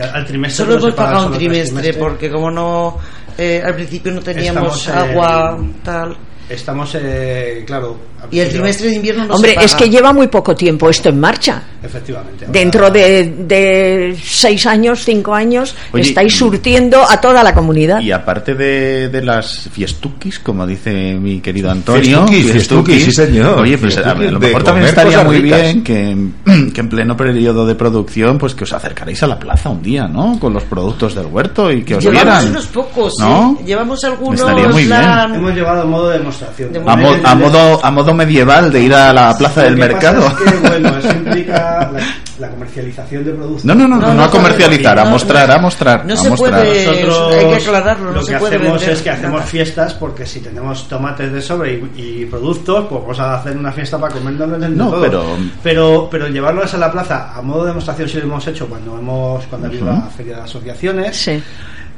al trimestre. Solo hemos paga pagado un trimestre porque como no eh, al principio no teníamos Estamos, eh, agua tal Estamos, eh, claro. Y el trimestre de invierno no Hombre, se paga. es que lleva muy poco tiempo esto en marcha. Efectivamente. ahora- Dentro de, de seis años, cinco años, Oye, estáis surtiendo a toda la comunidad. Y aparte de, de las fiestuquis, como dice mi querido Antonio, Fiestuquis, fiestuquis, sí, señor. Oye, pues a, lo mejor también estaría muy ricas. bien que, <clears throat> que en pleno periodo de producción, pues que os acercaréis a la plaza un día, ¿no? Con los productos del huerto y que os Llevamos vieran. unos pocos, ¿No? ¿eh? Llevamos algunos Estaría muy bien. plan- Hemos llevado a modo de demostración. De A, mo- a modo, a modo medieval de ir a la plaza del mercado. es que, bueno, eso <laughs> implica la, la comercialización de productos. No, no, no, no, No, no a comercializar, a mostrar, a mostrar. no a se mostrar. puede- Nosotros hay que aclararlo, no lo se que puede hacemos vender es que hacemos nada. fiestas porque si tenemos tomates de sobre y, y productos, pues vamos a hacer una fiesta para comernos en No, todo. pero- pero pero llevarlos a la plaza a modo de demostración sí lo hemos hecho cuando hemos cuando ha habido la feria de asociaciones, Sí.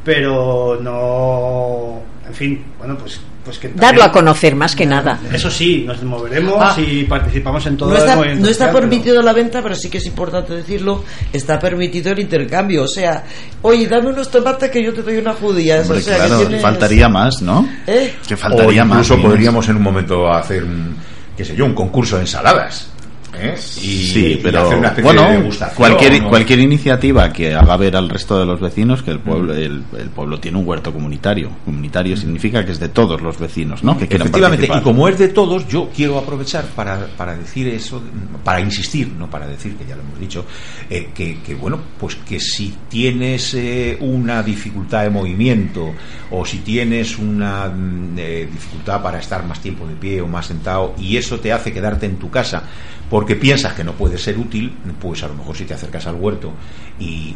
pero no, en fin, bueno pues pues que Darlo a conocer más que nada. Eso sí, nos moveremos Ah. y participamos en todo no el está, movimiento no está social, pero- permitido la venta, pero sí que es importante decirlo, está permitido el intercambio. O sea, oye, dame unos tomates que yo te doy unas judías. Hombre, o sea, que claro, tienes- faltaría más, ¿no? ¿Eh? Que O faltaría más. incluso podríamos en un momento hacer un, qué sé yo, un concurso de ensaladas. ¿Eh? Y, Sí, y pero hacer una especie bueno, de cualquier, ¿no? cualquier iniciativa que haga ver al resto de los vecinos que el pueblo, el, el pueblo tiene un huerto comunitario. Comunitario significa que es de todos los vecinos, ¿no? Que Efectivamente, y como es de todos, yo quiero aprovechar para, para decir eso, para insistir, no para decir, que ya lo hemos dicho, eh, que, que, bueno, pues que si tienes eh, una dificultad de movimiento o si tienes una mm, eh, dificultad para estar más tiempo de pie o más sentado y eso te hace quedarte en tu casa porque piensas que no puede ser útil, pues a lo mejor si te acercas al huerto y,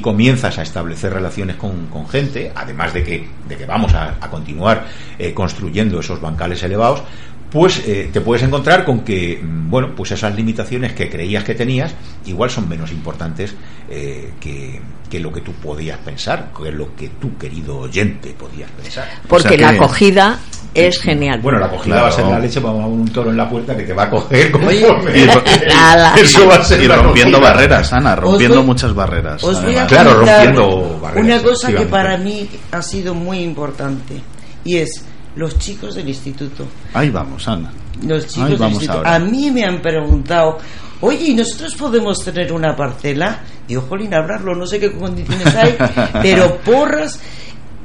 comienzas a establecer relaciones con, gente, además de que, de que vamos a, a continuar eh, construyendo esos bancales elevados, pues eh, te puedes encontrar con que, mm, bueno, pues esas limitaciones que creías que tenías, igual son menos importantes eh, que, que lo que tú podías pensar, que lo que tú, querido oyente, podías pensar. Porque O sea la que- acogida es genial. Bueno, la acogida Claro. va a ser la leche, vamos a poner un toro en la puerta que te va a coger como Y. <laughs> Eso va a ser y rompiendo acogida. barreras, Ana, rompiendo voy- muchas barreras. Os voy a además. Claro, rompiendo barreras, una cosa que para mí ha sido muy importante y es los chicos del instituto. Ahí vamos, Ana. Los chicos Ahí del vamos instituto. ahora. A mí me han preguntado, oye, ¿y nosotros podemos tener una parcela? Y jolín, hablarlo, no sé qué condiciones hay, <laughs> pero porras,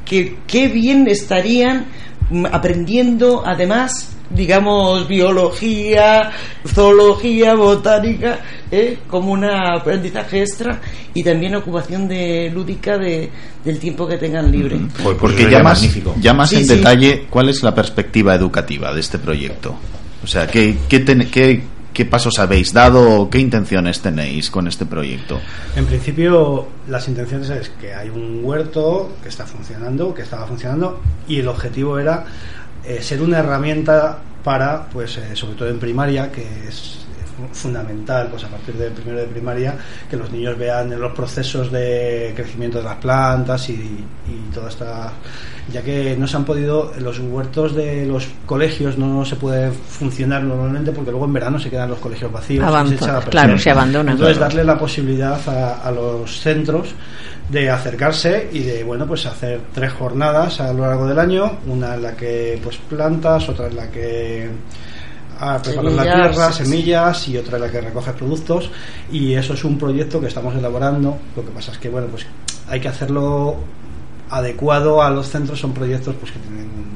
que qué bien estarían mm, aprendiendo además digamos biología zoología botánica ¿eh? como un aprendizaje extra y también ocupación de lúdica de, del tiempo que tengan libre Pues, pues Porque ya más, magnífico. ya más Sí, en sí. detalle, ¿cuál es la perspectiva educativa de este proyecto? O sea, ¿qué, qué, ten- qué- qué pasos habéis dado o qué intenciones tenéis con este proyecto? En principio, las intenciones es que hay un huerto que está funcionando, que estaba funcionando, y el objetivo era eh, ser una herramienta para, pues, eh, sobre todo en primaria, que es fu- fundamental, pues a partir del primero de primaria, que los niños vean los procesos de crecimiento de las plantas y, y toda esta ya que no se han podido los huertos de los colegios no se puede funcionar normalmente porque luego en verano se quedan los colegios vacíos se echa la claro, se abandonan. entonces Claro. darle la posibilidad a, a los centros de acercarse y de bueno pues hacer tres jornadas a lo largo del año una en la que pues plantas otra en la que ah, preparas la Semillas, tierra sí. semillas y otra en la que recoges productos y eso es un proyecto que estamos elaborando lo que pasa es que bueno pues hay que hacerlo adecuado a los centros son proyectos pues que tienen.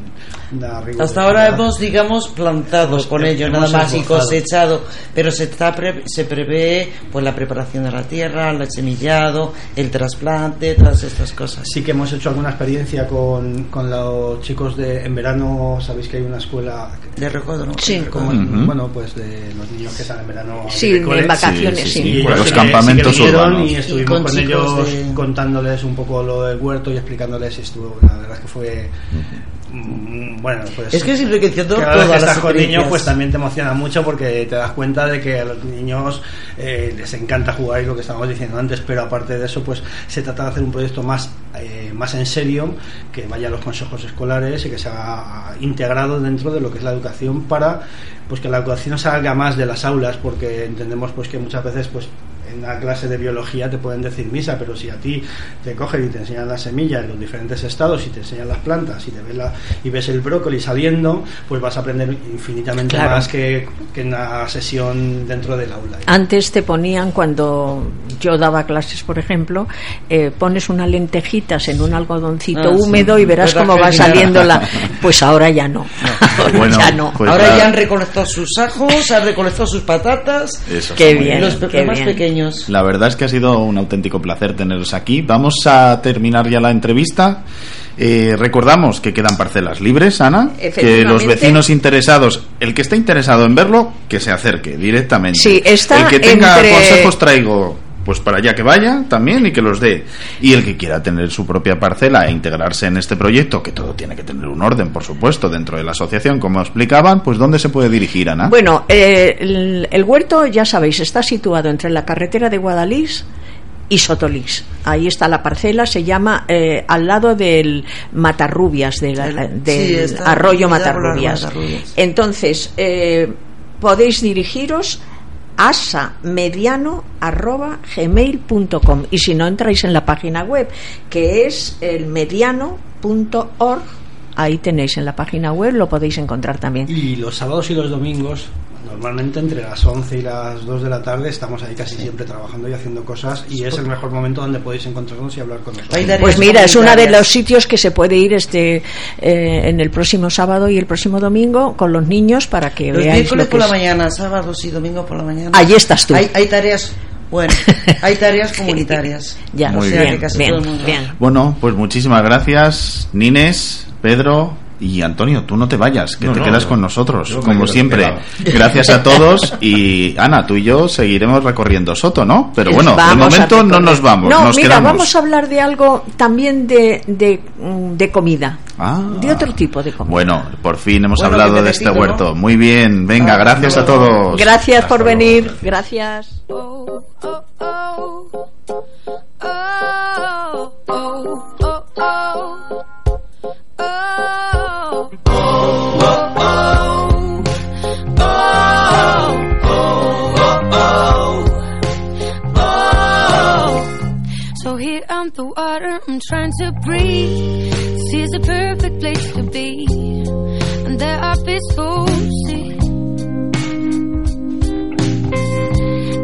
Hasta ahora hemos, digamos, plantado Hemos- con ello, nada más y cosechado, pero se, está pre- se prevé pues la preparación de la tierra, el semillado, el trasplante, todas estas cosas. Sí que hemos hecho alguna experiencia con, con los chicos de en verano, sabéis que hay una escuela De recodo, ¿no? Sí. como, Ujú. bueno pues de los niños que están en verano Sí, de en vacaciones, Sí, sí, sí. Y ellos los campamentos que urbanos. y Y estuvimos con con, chicos ellos de- contándoles un poco lo del huerto y explicándoles y estuvo la verdad es que fue mm, bueno pues Es que es enriquecedor cada vez que todas estás con niños pues también te emociona mucho porque te das cuenta de que a los niños eh, les encanta jugar y lo que estábamos diciendo antes pero aparte de eso pues se trata de hacer un proyecto más eh, más en serio que vaya a los consejos escolares y que sea integrado dentro de lo que es la educación para pues que la educación salga más de las aulas porque entendemos pues que muchas veces pues en una clase de biología te pueden decir misa, pero si a ti te cogen y te enseñan las semillas en los diferentes estados y te enseñan las plantas y te ves la, y ves el brócoli saliendo, pues vas a aprender infinitamente Claro. más que, que en una sesión dentro del aula. Antes te ponían, cuando yo daba clases, por ejemplo, eh, pones unas lentejitas en un algodoncito Ah, sí. húmedo y verás cómo va saliendo la... <laughs> Pues ahora ya no. Ahora Bueno, ya no. pues Ahora la- ya han recolectado sus ajos, han recolectado sus patatas, Eso Qué bien. los qué más bien. pequeños. La verdad es que ha sido un auténtico placer teneros aquí. Vamos a terminar ya la entrevista. Eh, recordamos que quedan parcelas libres, Ana. Que los vecinos interesados, el que esté interesado en verlo, que se acerque directamente. Sí, está el que tenga entre- consejos traigo, pues para allá que vaya también y que los dé. Y el que quiera tener su propia parcela e integrarse en este proyecto, que todo tiene que tener un orden, por supuesto, dentro de la asociación, como explicaban, pues ¿dónde se puede dirigir, Ana? Bueno, eh, el, el huerto, ya sabéis, está situado entre la carretera de Guadalís y Sotolís. Ahí está la parcela, se llama eh, al lado del Matarrubias, del sí, arroyo. Matarrubias. Entonces, eh, podéis dirigiros asamediano.gmail.com y si no entráis en la página web que es el mediano.org ahí tenéis en la página web, lo podéis encontrar también. Y los sábados y los domingos, normalmente entre las 11 y las 2 de la tarde, estamos ahí casi siempre trabajando y haciendo cosas y es el mejor momento donde podéis encontrarnos y hablar con nosotros. Pues mira, es uno de los sitios que se puede ir este eh, en el próximo sábado y el próximo domingo con los niños para que Los veáis miércoles lo que por la es. mañana, sábados y domingo por la mañana. Allí estás tú. Hay, hay tareas, bueno, <laughs> hay tareas comunitarias. <laughs> Ya, o Muy sea bien, que casi bien, todo el mundo. bien. Bueno, pues muchísimas gracias, Nines, Pedro y Antonio. Tú no te vayas, que No, te no, quedas no. con nosotros, como siempre. Gracias a <laughs> todos y Ana, tú y yo seguiremos recorriendo Soto, ¿no? Pero bueno, de momento no nos vamos, No, nos mira, quedamos. vamos a hablar de algo también de, de, mm, de comida. Ah. De otro tipo de comida. Bueno, por fin hemos Bueno, hablado de este huerto. Muy bien, venga, Ah, gracias a todos. Gracias por luego. venir. Gracias. oh, oh, oh. Oh, oh, oh, oh. Oh, oh, oh, So here on the water, I'm trying to breathe. This is a perfect place to be, and there are peaceful seas.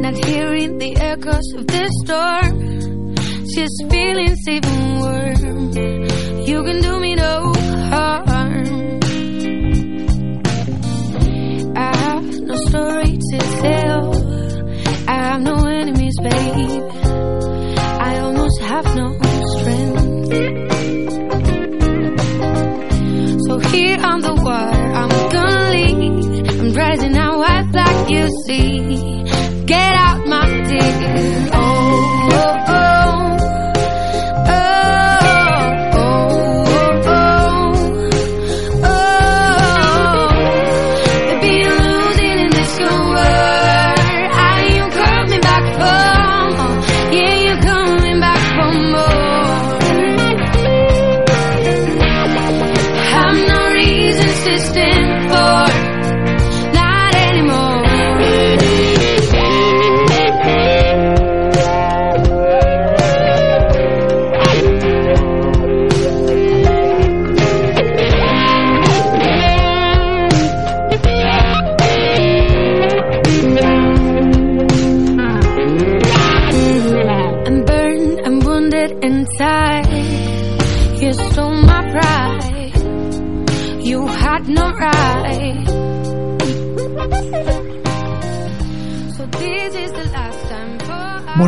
Not hearing the echoes of the storm, just feeling safe and warm. You can do me no harm. I have no story to tell. I have no enemies, babe. I almost have no strength. So here on the water, I'm gonna leave. I'm rising out white like you see. Get out, my dear. Oh, oh, oh.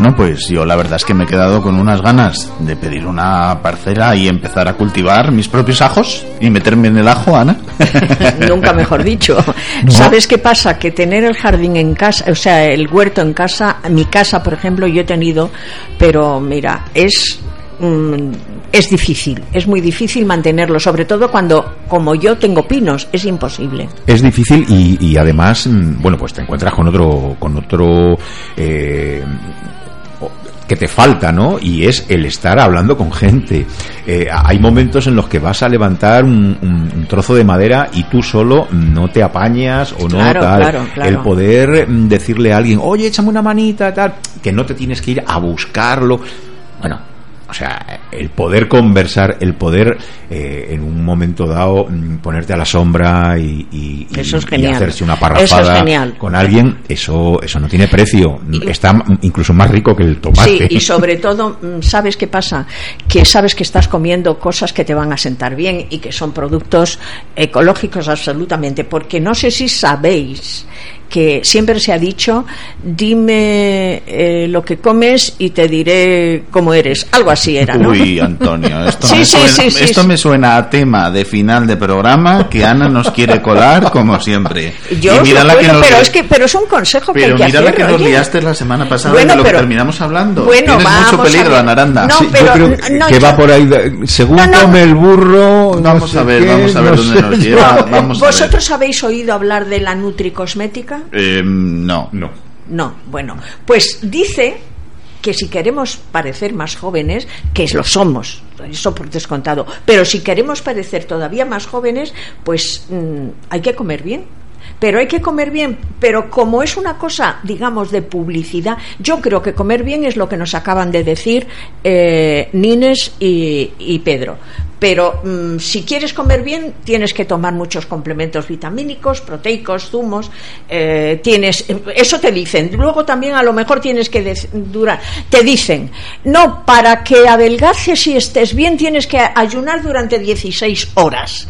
Bueno, pues yo la verdad es que me he quedado con unas ganas de pedir una parcela y empezar a cultivar mis propios ajos y meterme en el ajo, Ana. <laughs> Nunca mejor dicho. <laughs> ¿Sabes qué pasa? Que tener el jardín en casa, o sea, el huerto en casa, mi casa, por ejemplo, yo he tenido, pero mira, es mm, es difícil, es muy difícil mantenerlo, sobre todo cuando, como yo tengo pinos, es imposible. es difícil y, y además mm, bueno pues te encuentras con otro con otro eh, que te falta, ¿no? Y es el estar hablando con gente. Eh, hay momentos en los que vas a levantar un, un- un trozo de madera y tú solo no te apañas o no Claro, tal. claro, claro. El poder mm, decirle a alguien, oye, échame una manita, tal, que no te tienes que ir a buscarlo. Bueno, o sea, el poder conversar, el poder eh, en un momento dado mm, ponerte a la sombra y, y- Eso es y genial. hacerse una parrafada es con alguien, eso, eso no tiene precio. Y- Está incluso más rico que el tomate. Sí, y sobre <laughs> todo, mm, ¿sabes qué pasa? Que sabes que estás comiendo cosas que te van a sentar bien y que son productos ecológicos absolutamente, porque no sé si sabéis que siempre se ha dicho, dime eh, lo que comes y te diré cómo eres. Algo así era, ¿no? Uy, Antonio, <laughs> esto, Sí, me, sí, suena, sí, sí, esto sí. me suena a tema de final de programa que Ana nos quiere colar como siempre. Yo y la que nos pero es que pero es un consejo que pero hay que mira la hacer, que nos liaste la semana pasada Bueno, de lo pero- que terminamos hablando. Bueno, Tienes mucho vamos a peligro, ver. Ana Aranda. No, Sí, pero- yo creo no, que yo- va por ahí. de- Según No, no. come el burro. no Vamos sé a ver, qué, vamos a ver no dónde sé. nos <laughs> lleva. No, Vamos. ¿Vosotros habéis oído hablar de la nutricosmética? Eh, no. No. No, bueno, pues dice que si queremos parecer más jóvenes, que lo somos, eso por descontado, pero si queremos parecer todavía más jóvenes, pues mm, hay que comer bien. Pero hay que comer bien. Pero como es una cosa, digamos, de publicidad, yo creo que comer bien es lo que nos acaban de decir eh, Nines y, Pedro. Pero mm, si quieres comer bien, tienes que tomar muchos complementos vitamínicos, proteicos, zumos. eh, tienes, eso te dicen. Luego también a lo mejor tienes que durar. Te dicen, no, para que adelgaces y estés bien, tienes que ayunar durante 16 horas.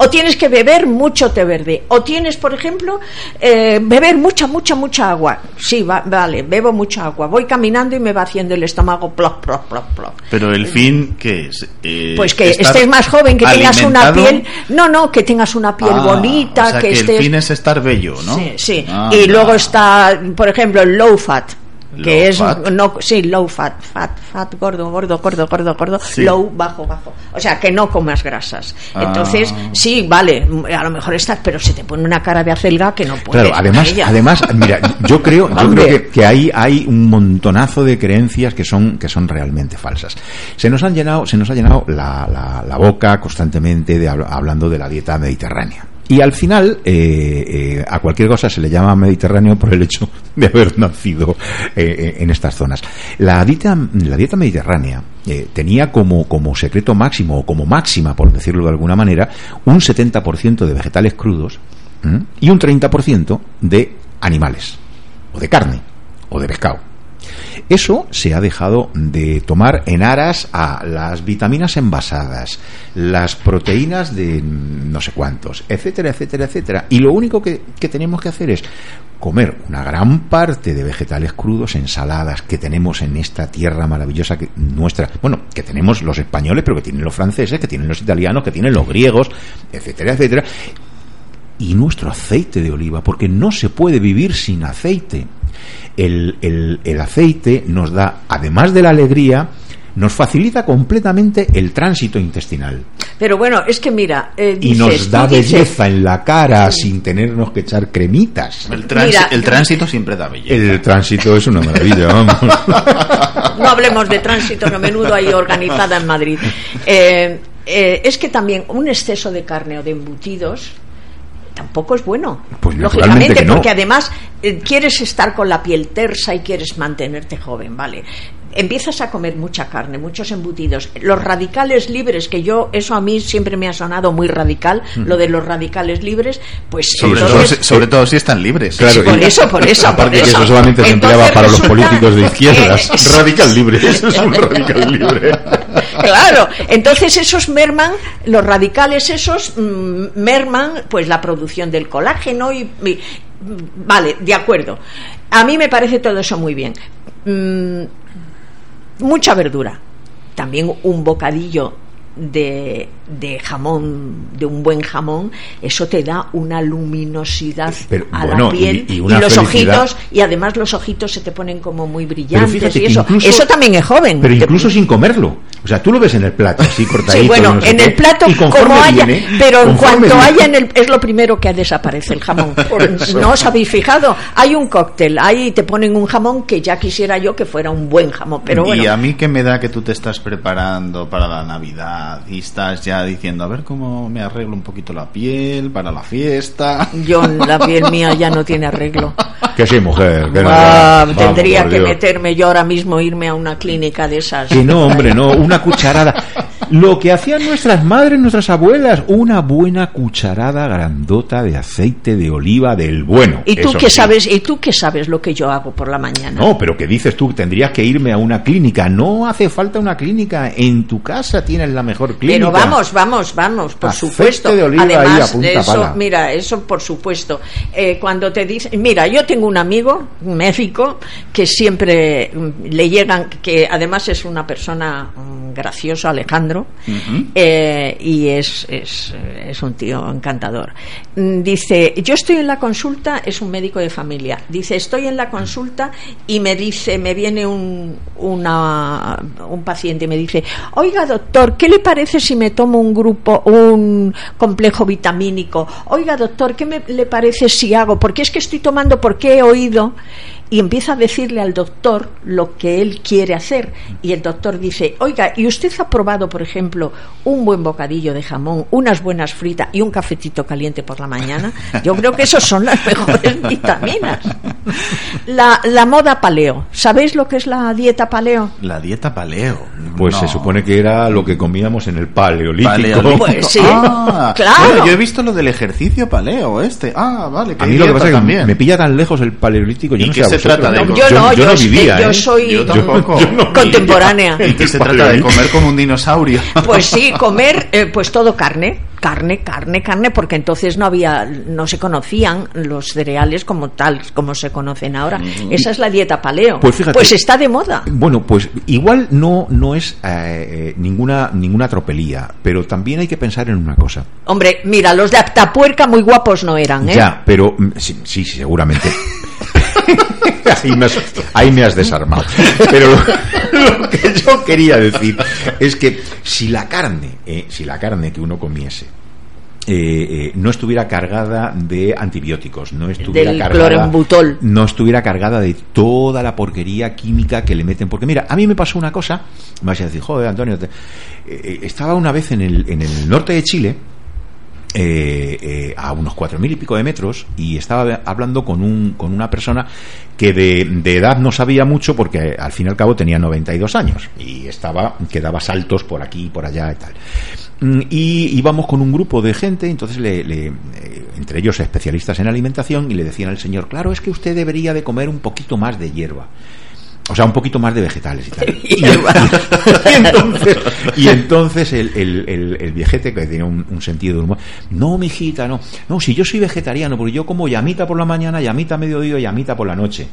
O tienes que beber mucho té verde. O tienes, por ejemplo, eh, beber mucha, mucha, mucha agua. Sí, va- vale, bebo mucha agua. Voy caminando y me va haciendo el estómago plop, plop, plop, plop. Pero el fin, ¿qué es? Eh, Pues que estés más joven, que tengas una piel. No, no, que tengas una piel Ah, bonita, o sea, que, que, estés. el fin es estar bello, ¿no? Sí, sí. Ah, y luego está, por ejemplo, el low fat. Que Low es fat. no sí low fat fat fat gordo gordo gordo gordo gordo Sí. low bajo bajo o sea que no comas grasas Ah. entonces sí vale a lo mejor estás pero se te pone una cara de acelga que no puedes Claro, además, además, mira, yo creo, yo creo que, que ahí hay un montonazo de creencias que son, que son realmente falsas. Se nos han llenado, se nos ha llenado la, la- la boca constantemente de, habl- hablando de la dieta mediterránea. Y al final, eh, eh, a cualquier cosa se le llama mediterráneo por el hecho de haber nacido eh, en estas zonas. La dieta, la dieta mediterránea tenía como, como secreto máximo o como máxima, por decirlo de alguna manera, un 70% de vegetales crudos y un 30% de animales, o de carne, o de pescado. Eso se ha dejado de tomar en aras a las vitaminas envasadas, las proteínas de no sé cuántos, etcétera, etcétera, etcétera. Y lo único que, que tenemos que hacer es comer una gran parte de vegetales crudos, ensaladas que tenemos en esta tierra maravillosa que nuestra, bueno, que tenemos los españoles, pero que tienen los franceses, que tienen los italianos, que tienen los griegos, etcétera, etcétera y nuestro aceite de oliva, porque no se puede vivir sin aceite. El, el- el aceite nos da, además de la alegría, nos facilita completamente el tránsito intestinal pero bueno es que mira eh, y nos da dices- belleza en la cara sin tenernos que echar cremitas. El, Mira, el tránsito siempre da belleza. El tránsito es una maravilla, vamos. <laughs> no hablemos de tránsito, no menudo ahí organizada en Madrid. Eh, eh, es que también un exceso de carne o de embutidos tampoco es bueno. Pues Lógicamente, no. porque además eh, quieres estar con la piel tersa y quieres mantenerte joven, ¿vale? Empiezas a comer mucha carne, muchos embutidos. Los radicales libres, que yo, eso a mí siempre me ha sonado muy radical, lo de los radicales libres, pues sobre, todo, si- sobre todo si están libres. Claro, por y- eso, por eso. Aparte por que eso. eso solamente se Entonces empleaba para los políticos de que- izquierdas. <laughs> Radical libre, eso es un radical libre. <laughs> Claro, entonces esos merman, los radicales esos mm, merman pues la producción del colágeno y, y- vale, de acuerdo. A mí me parece todo eso muy bien. Mm, mucha verdura. También un bocadillo de, de jamón, de un buen jamón, eso te da una luminosidad Pero, a bueno, la piel y- y y, los felicidad. ojitos, y además los ojitos se te ponen como muy brillantes y eso. incluso, eso también es joven. Pero Te- incluso sin comerlo. O sea, tú lo ves en el plato, así <laughs> cortadito. Sí, bueno, no en el plato y como haya, viene- pero en cuanto viene- haya en el es lo primero que desaparece el jamón. <laughs> ¿No os habéis fijado? Hay un cóctel, ahí te ponen un jamón que ya quisiera yo que fuera un buen jamón, pero y bueno. a mí que me da que tú te estás preparando para la Navidad y estás ya diciendo, a ver cómo me arreglo un poquito la piel para la fiesta. Yo la <laughs> piel mía ya no tiene arreglo. Que sí, mujer. que no, Ah, vamos, tendría que Dios. meterme yo ahora mismo irme a una clínica de esas. Que no, hombre, no, una cucharada. Lo que hacían nuestras madres, nuestras abuelas, una buena cucharada grandota de aceite de oliva del bueno. ¿Y tú qué sí. sabes? ¿Y tú qué sabes lo que yo hago por la mañana? No, pero que dices tú, tendrías que irme a una clínica. No hace falta una clínica. En tu casa tienes la mejor clínica. Pero vamos, vamos, vamos, por Aceite supuesto. de oliva ahí a Además, punta eso, pala. mira, eso por supuesto. Eh, cuando te dicen, mira, yo tengo un amigo, un médico, que siempre mm, le llegan, que además es una persona mm, graciosa, Alejandro, eh, y es, es, es un tío encantador. Mm, Dice, yo estoy en la consulta, es un médico de familia, dice, estoy en la consulta y me dice, me viene un, una, un paciente y me dice, oiga doctor, ¿qué le parece si me tomo un grupo, un complejo vitamínico? Oiga doctor, ¿qué me, le parece si hago? Porque es que estoy tomando, porque he oído y empieza a decirle al doctor lo que él quiere hacer. Y el doctor dice, oiga, ¿y usted ha probado, por ejemplo, un buen bocadillo de jamón, unas buenas fritas y un cafetito caliente por la mañana? Yo creo que esos son las <laughs> mejores vitaminas. La, la moda paleo. ¿Sabéis lo que es la dieta paleo? La dieta paleo. Pues No. se supone que era lo que comíamos en el paleolítico. Paleolítico. Pues sí, Ah, <laughs> claro. bueno, yo he visto lo del ejercicio paleo este. Ah, vale. A mí lo que pasa es que me pilla tan lejos el paleolítico. Yo ¿Y no qué sé a se trata de- yo no, yo, no vivía, yo ¿eh? soy Yo contemporánea. ¿Y qué se trata de comer como un dinosaurio? <laughs> Pues sí, comer eh, pues todo carne, carne, carne, carne, porque entonces no había, no se conocían los cereales como tal, como se conocen ahora. Esa es la dieta paleo. Pues fíjate. está de moda. Bueno, pues igual no, no es eh, eh, ninguna, ninguna tropelía, pero también hay que pensar en una cosa. Hombre, mira, los de Aptapuerca muy guapos no eran, ¿eh? Ya, pero mm, sí, sí, seguramente. <laughs> <laughs> ahí, me has, ahí me has desarmado. Pero lo, lo que yo quería decir es que si la carne, eh, si la carne que uno comiese eh, eh, no estuviera cargada de antibióticos, no estuviera Del cargada, no estuviera cargada de toda la porquería química que le meten. Porque mira, a mí me pasó una cosa, me vas a decir, joder, Antonio, te- eh, estaba una vez en el, en el norte de Chile, eh, eh, a unos cuatro mil y pico de metros y estaba hablando con un con una persona que de, edad no sabía mucho porque al fin y al cabo tenía 92 años y estaba que daba saltos por aquí y por allá y tal. Mm, y íbamos con un grupo de gente entonces le, eh, entre ellos especialistas en alimentación y le decían al señor claro es que usted debería de comer un poquito más de hierba o sea, un poquito más de vegetales y tal. <laughs> <laughs> Y, entonces, y entonces el, el, el- viejete, que tiene un, un sentido de humor, no, mijita, no. No, si yo soy vegetariano, porque yo como llamita por la mañana, llamita a mediodía llamita por la noche.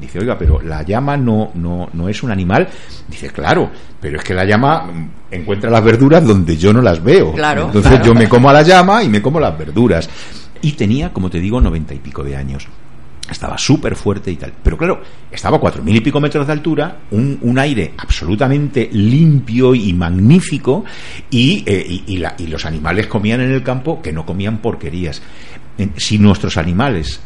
Dice, oiga, pero la llama no, no, no es un animal. Dice, claro, pero es que la llama mm, encuentra las verduras donde yo no las veo. Claro, Entonces claro. yo me como a la llama y me como las verduras. Y tenía, como te digo, noventa y pico de años estaba súper fuerte y tal. Pero claro, estaba a cuatro mil y pico metros de altura, un, un aire absolutamente limpio y magnífico, y, eh, y, y la- y los animales comían en el campo que no comían porquerías. Si nuestros animales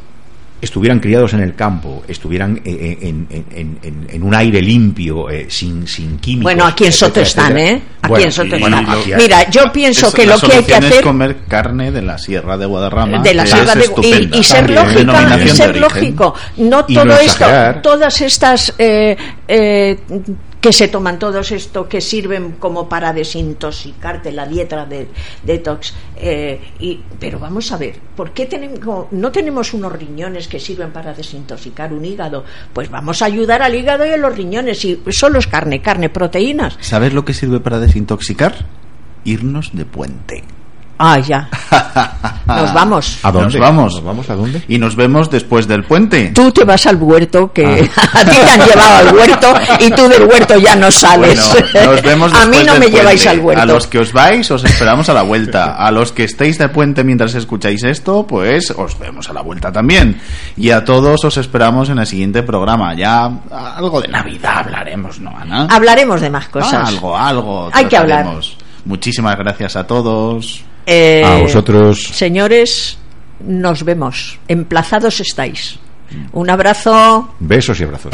estuvieran criados en el campo, estuvieran eh, en, en- en- en- en un aire limpio, eh, sin, sin químicos. Bueno, aquí en Soto etcétera, están, etcétera. ¿eh? Aquí Bueno, en Soto y- están. bueno, aquí- Mira, yo pienso Es- que lo que hay que solución es hacer comer carne de la Sierra de Guadarrama. de la que sierra es de- y, y ser denominación y ser lógico no Y todo no esto todas estas eh, eh, que se toman todos esto que sirven como para desintoxicarte la dieta de detox eh, y pero vamos a ver por qué tenemos no tenemos unos riñones que sirven para desintoxicar un hígado pues vamos a ayudar al hígado y a los riñones y solo es carne carne proteínas ¿Sabes lo que sirve para desintoxicar? Irnos de puente. Ah ya <laughs> nos vamos ¿A dónde? Nos vamos. ¿Nos vamos a dónde? Y nos vemos después del puente. Tú te vas al huerto, que Ah. <laughs> a ti te han llevado al huerto y tú del huerto ya no sales. Bueno, nos vemos <laughs> a mí después no del me lleváis al huerto. A los que os vais, os esperamos a la vuelta. A los que estéis de puente mientras escucháis esto, pues os vemos a la vuelta también. Y a todos os esperamos en el siguiente programa. Ya algo de Navidad hablaremos, ¿no, Ana? Hablaremos de más cosas. Ah, algo, algo. Hay que hablar. Muchísimas gracias a todos. Eh, A vosotros. Señores, nos vemos. Emplazados estáis. Un abrazo. Besos y abrazos.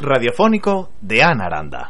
Radiofónico de Ana Aranda.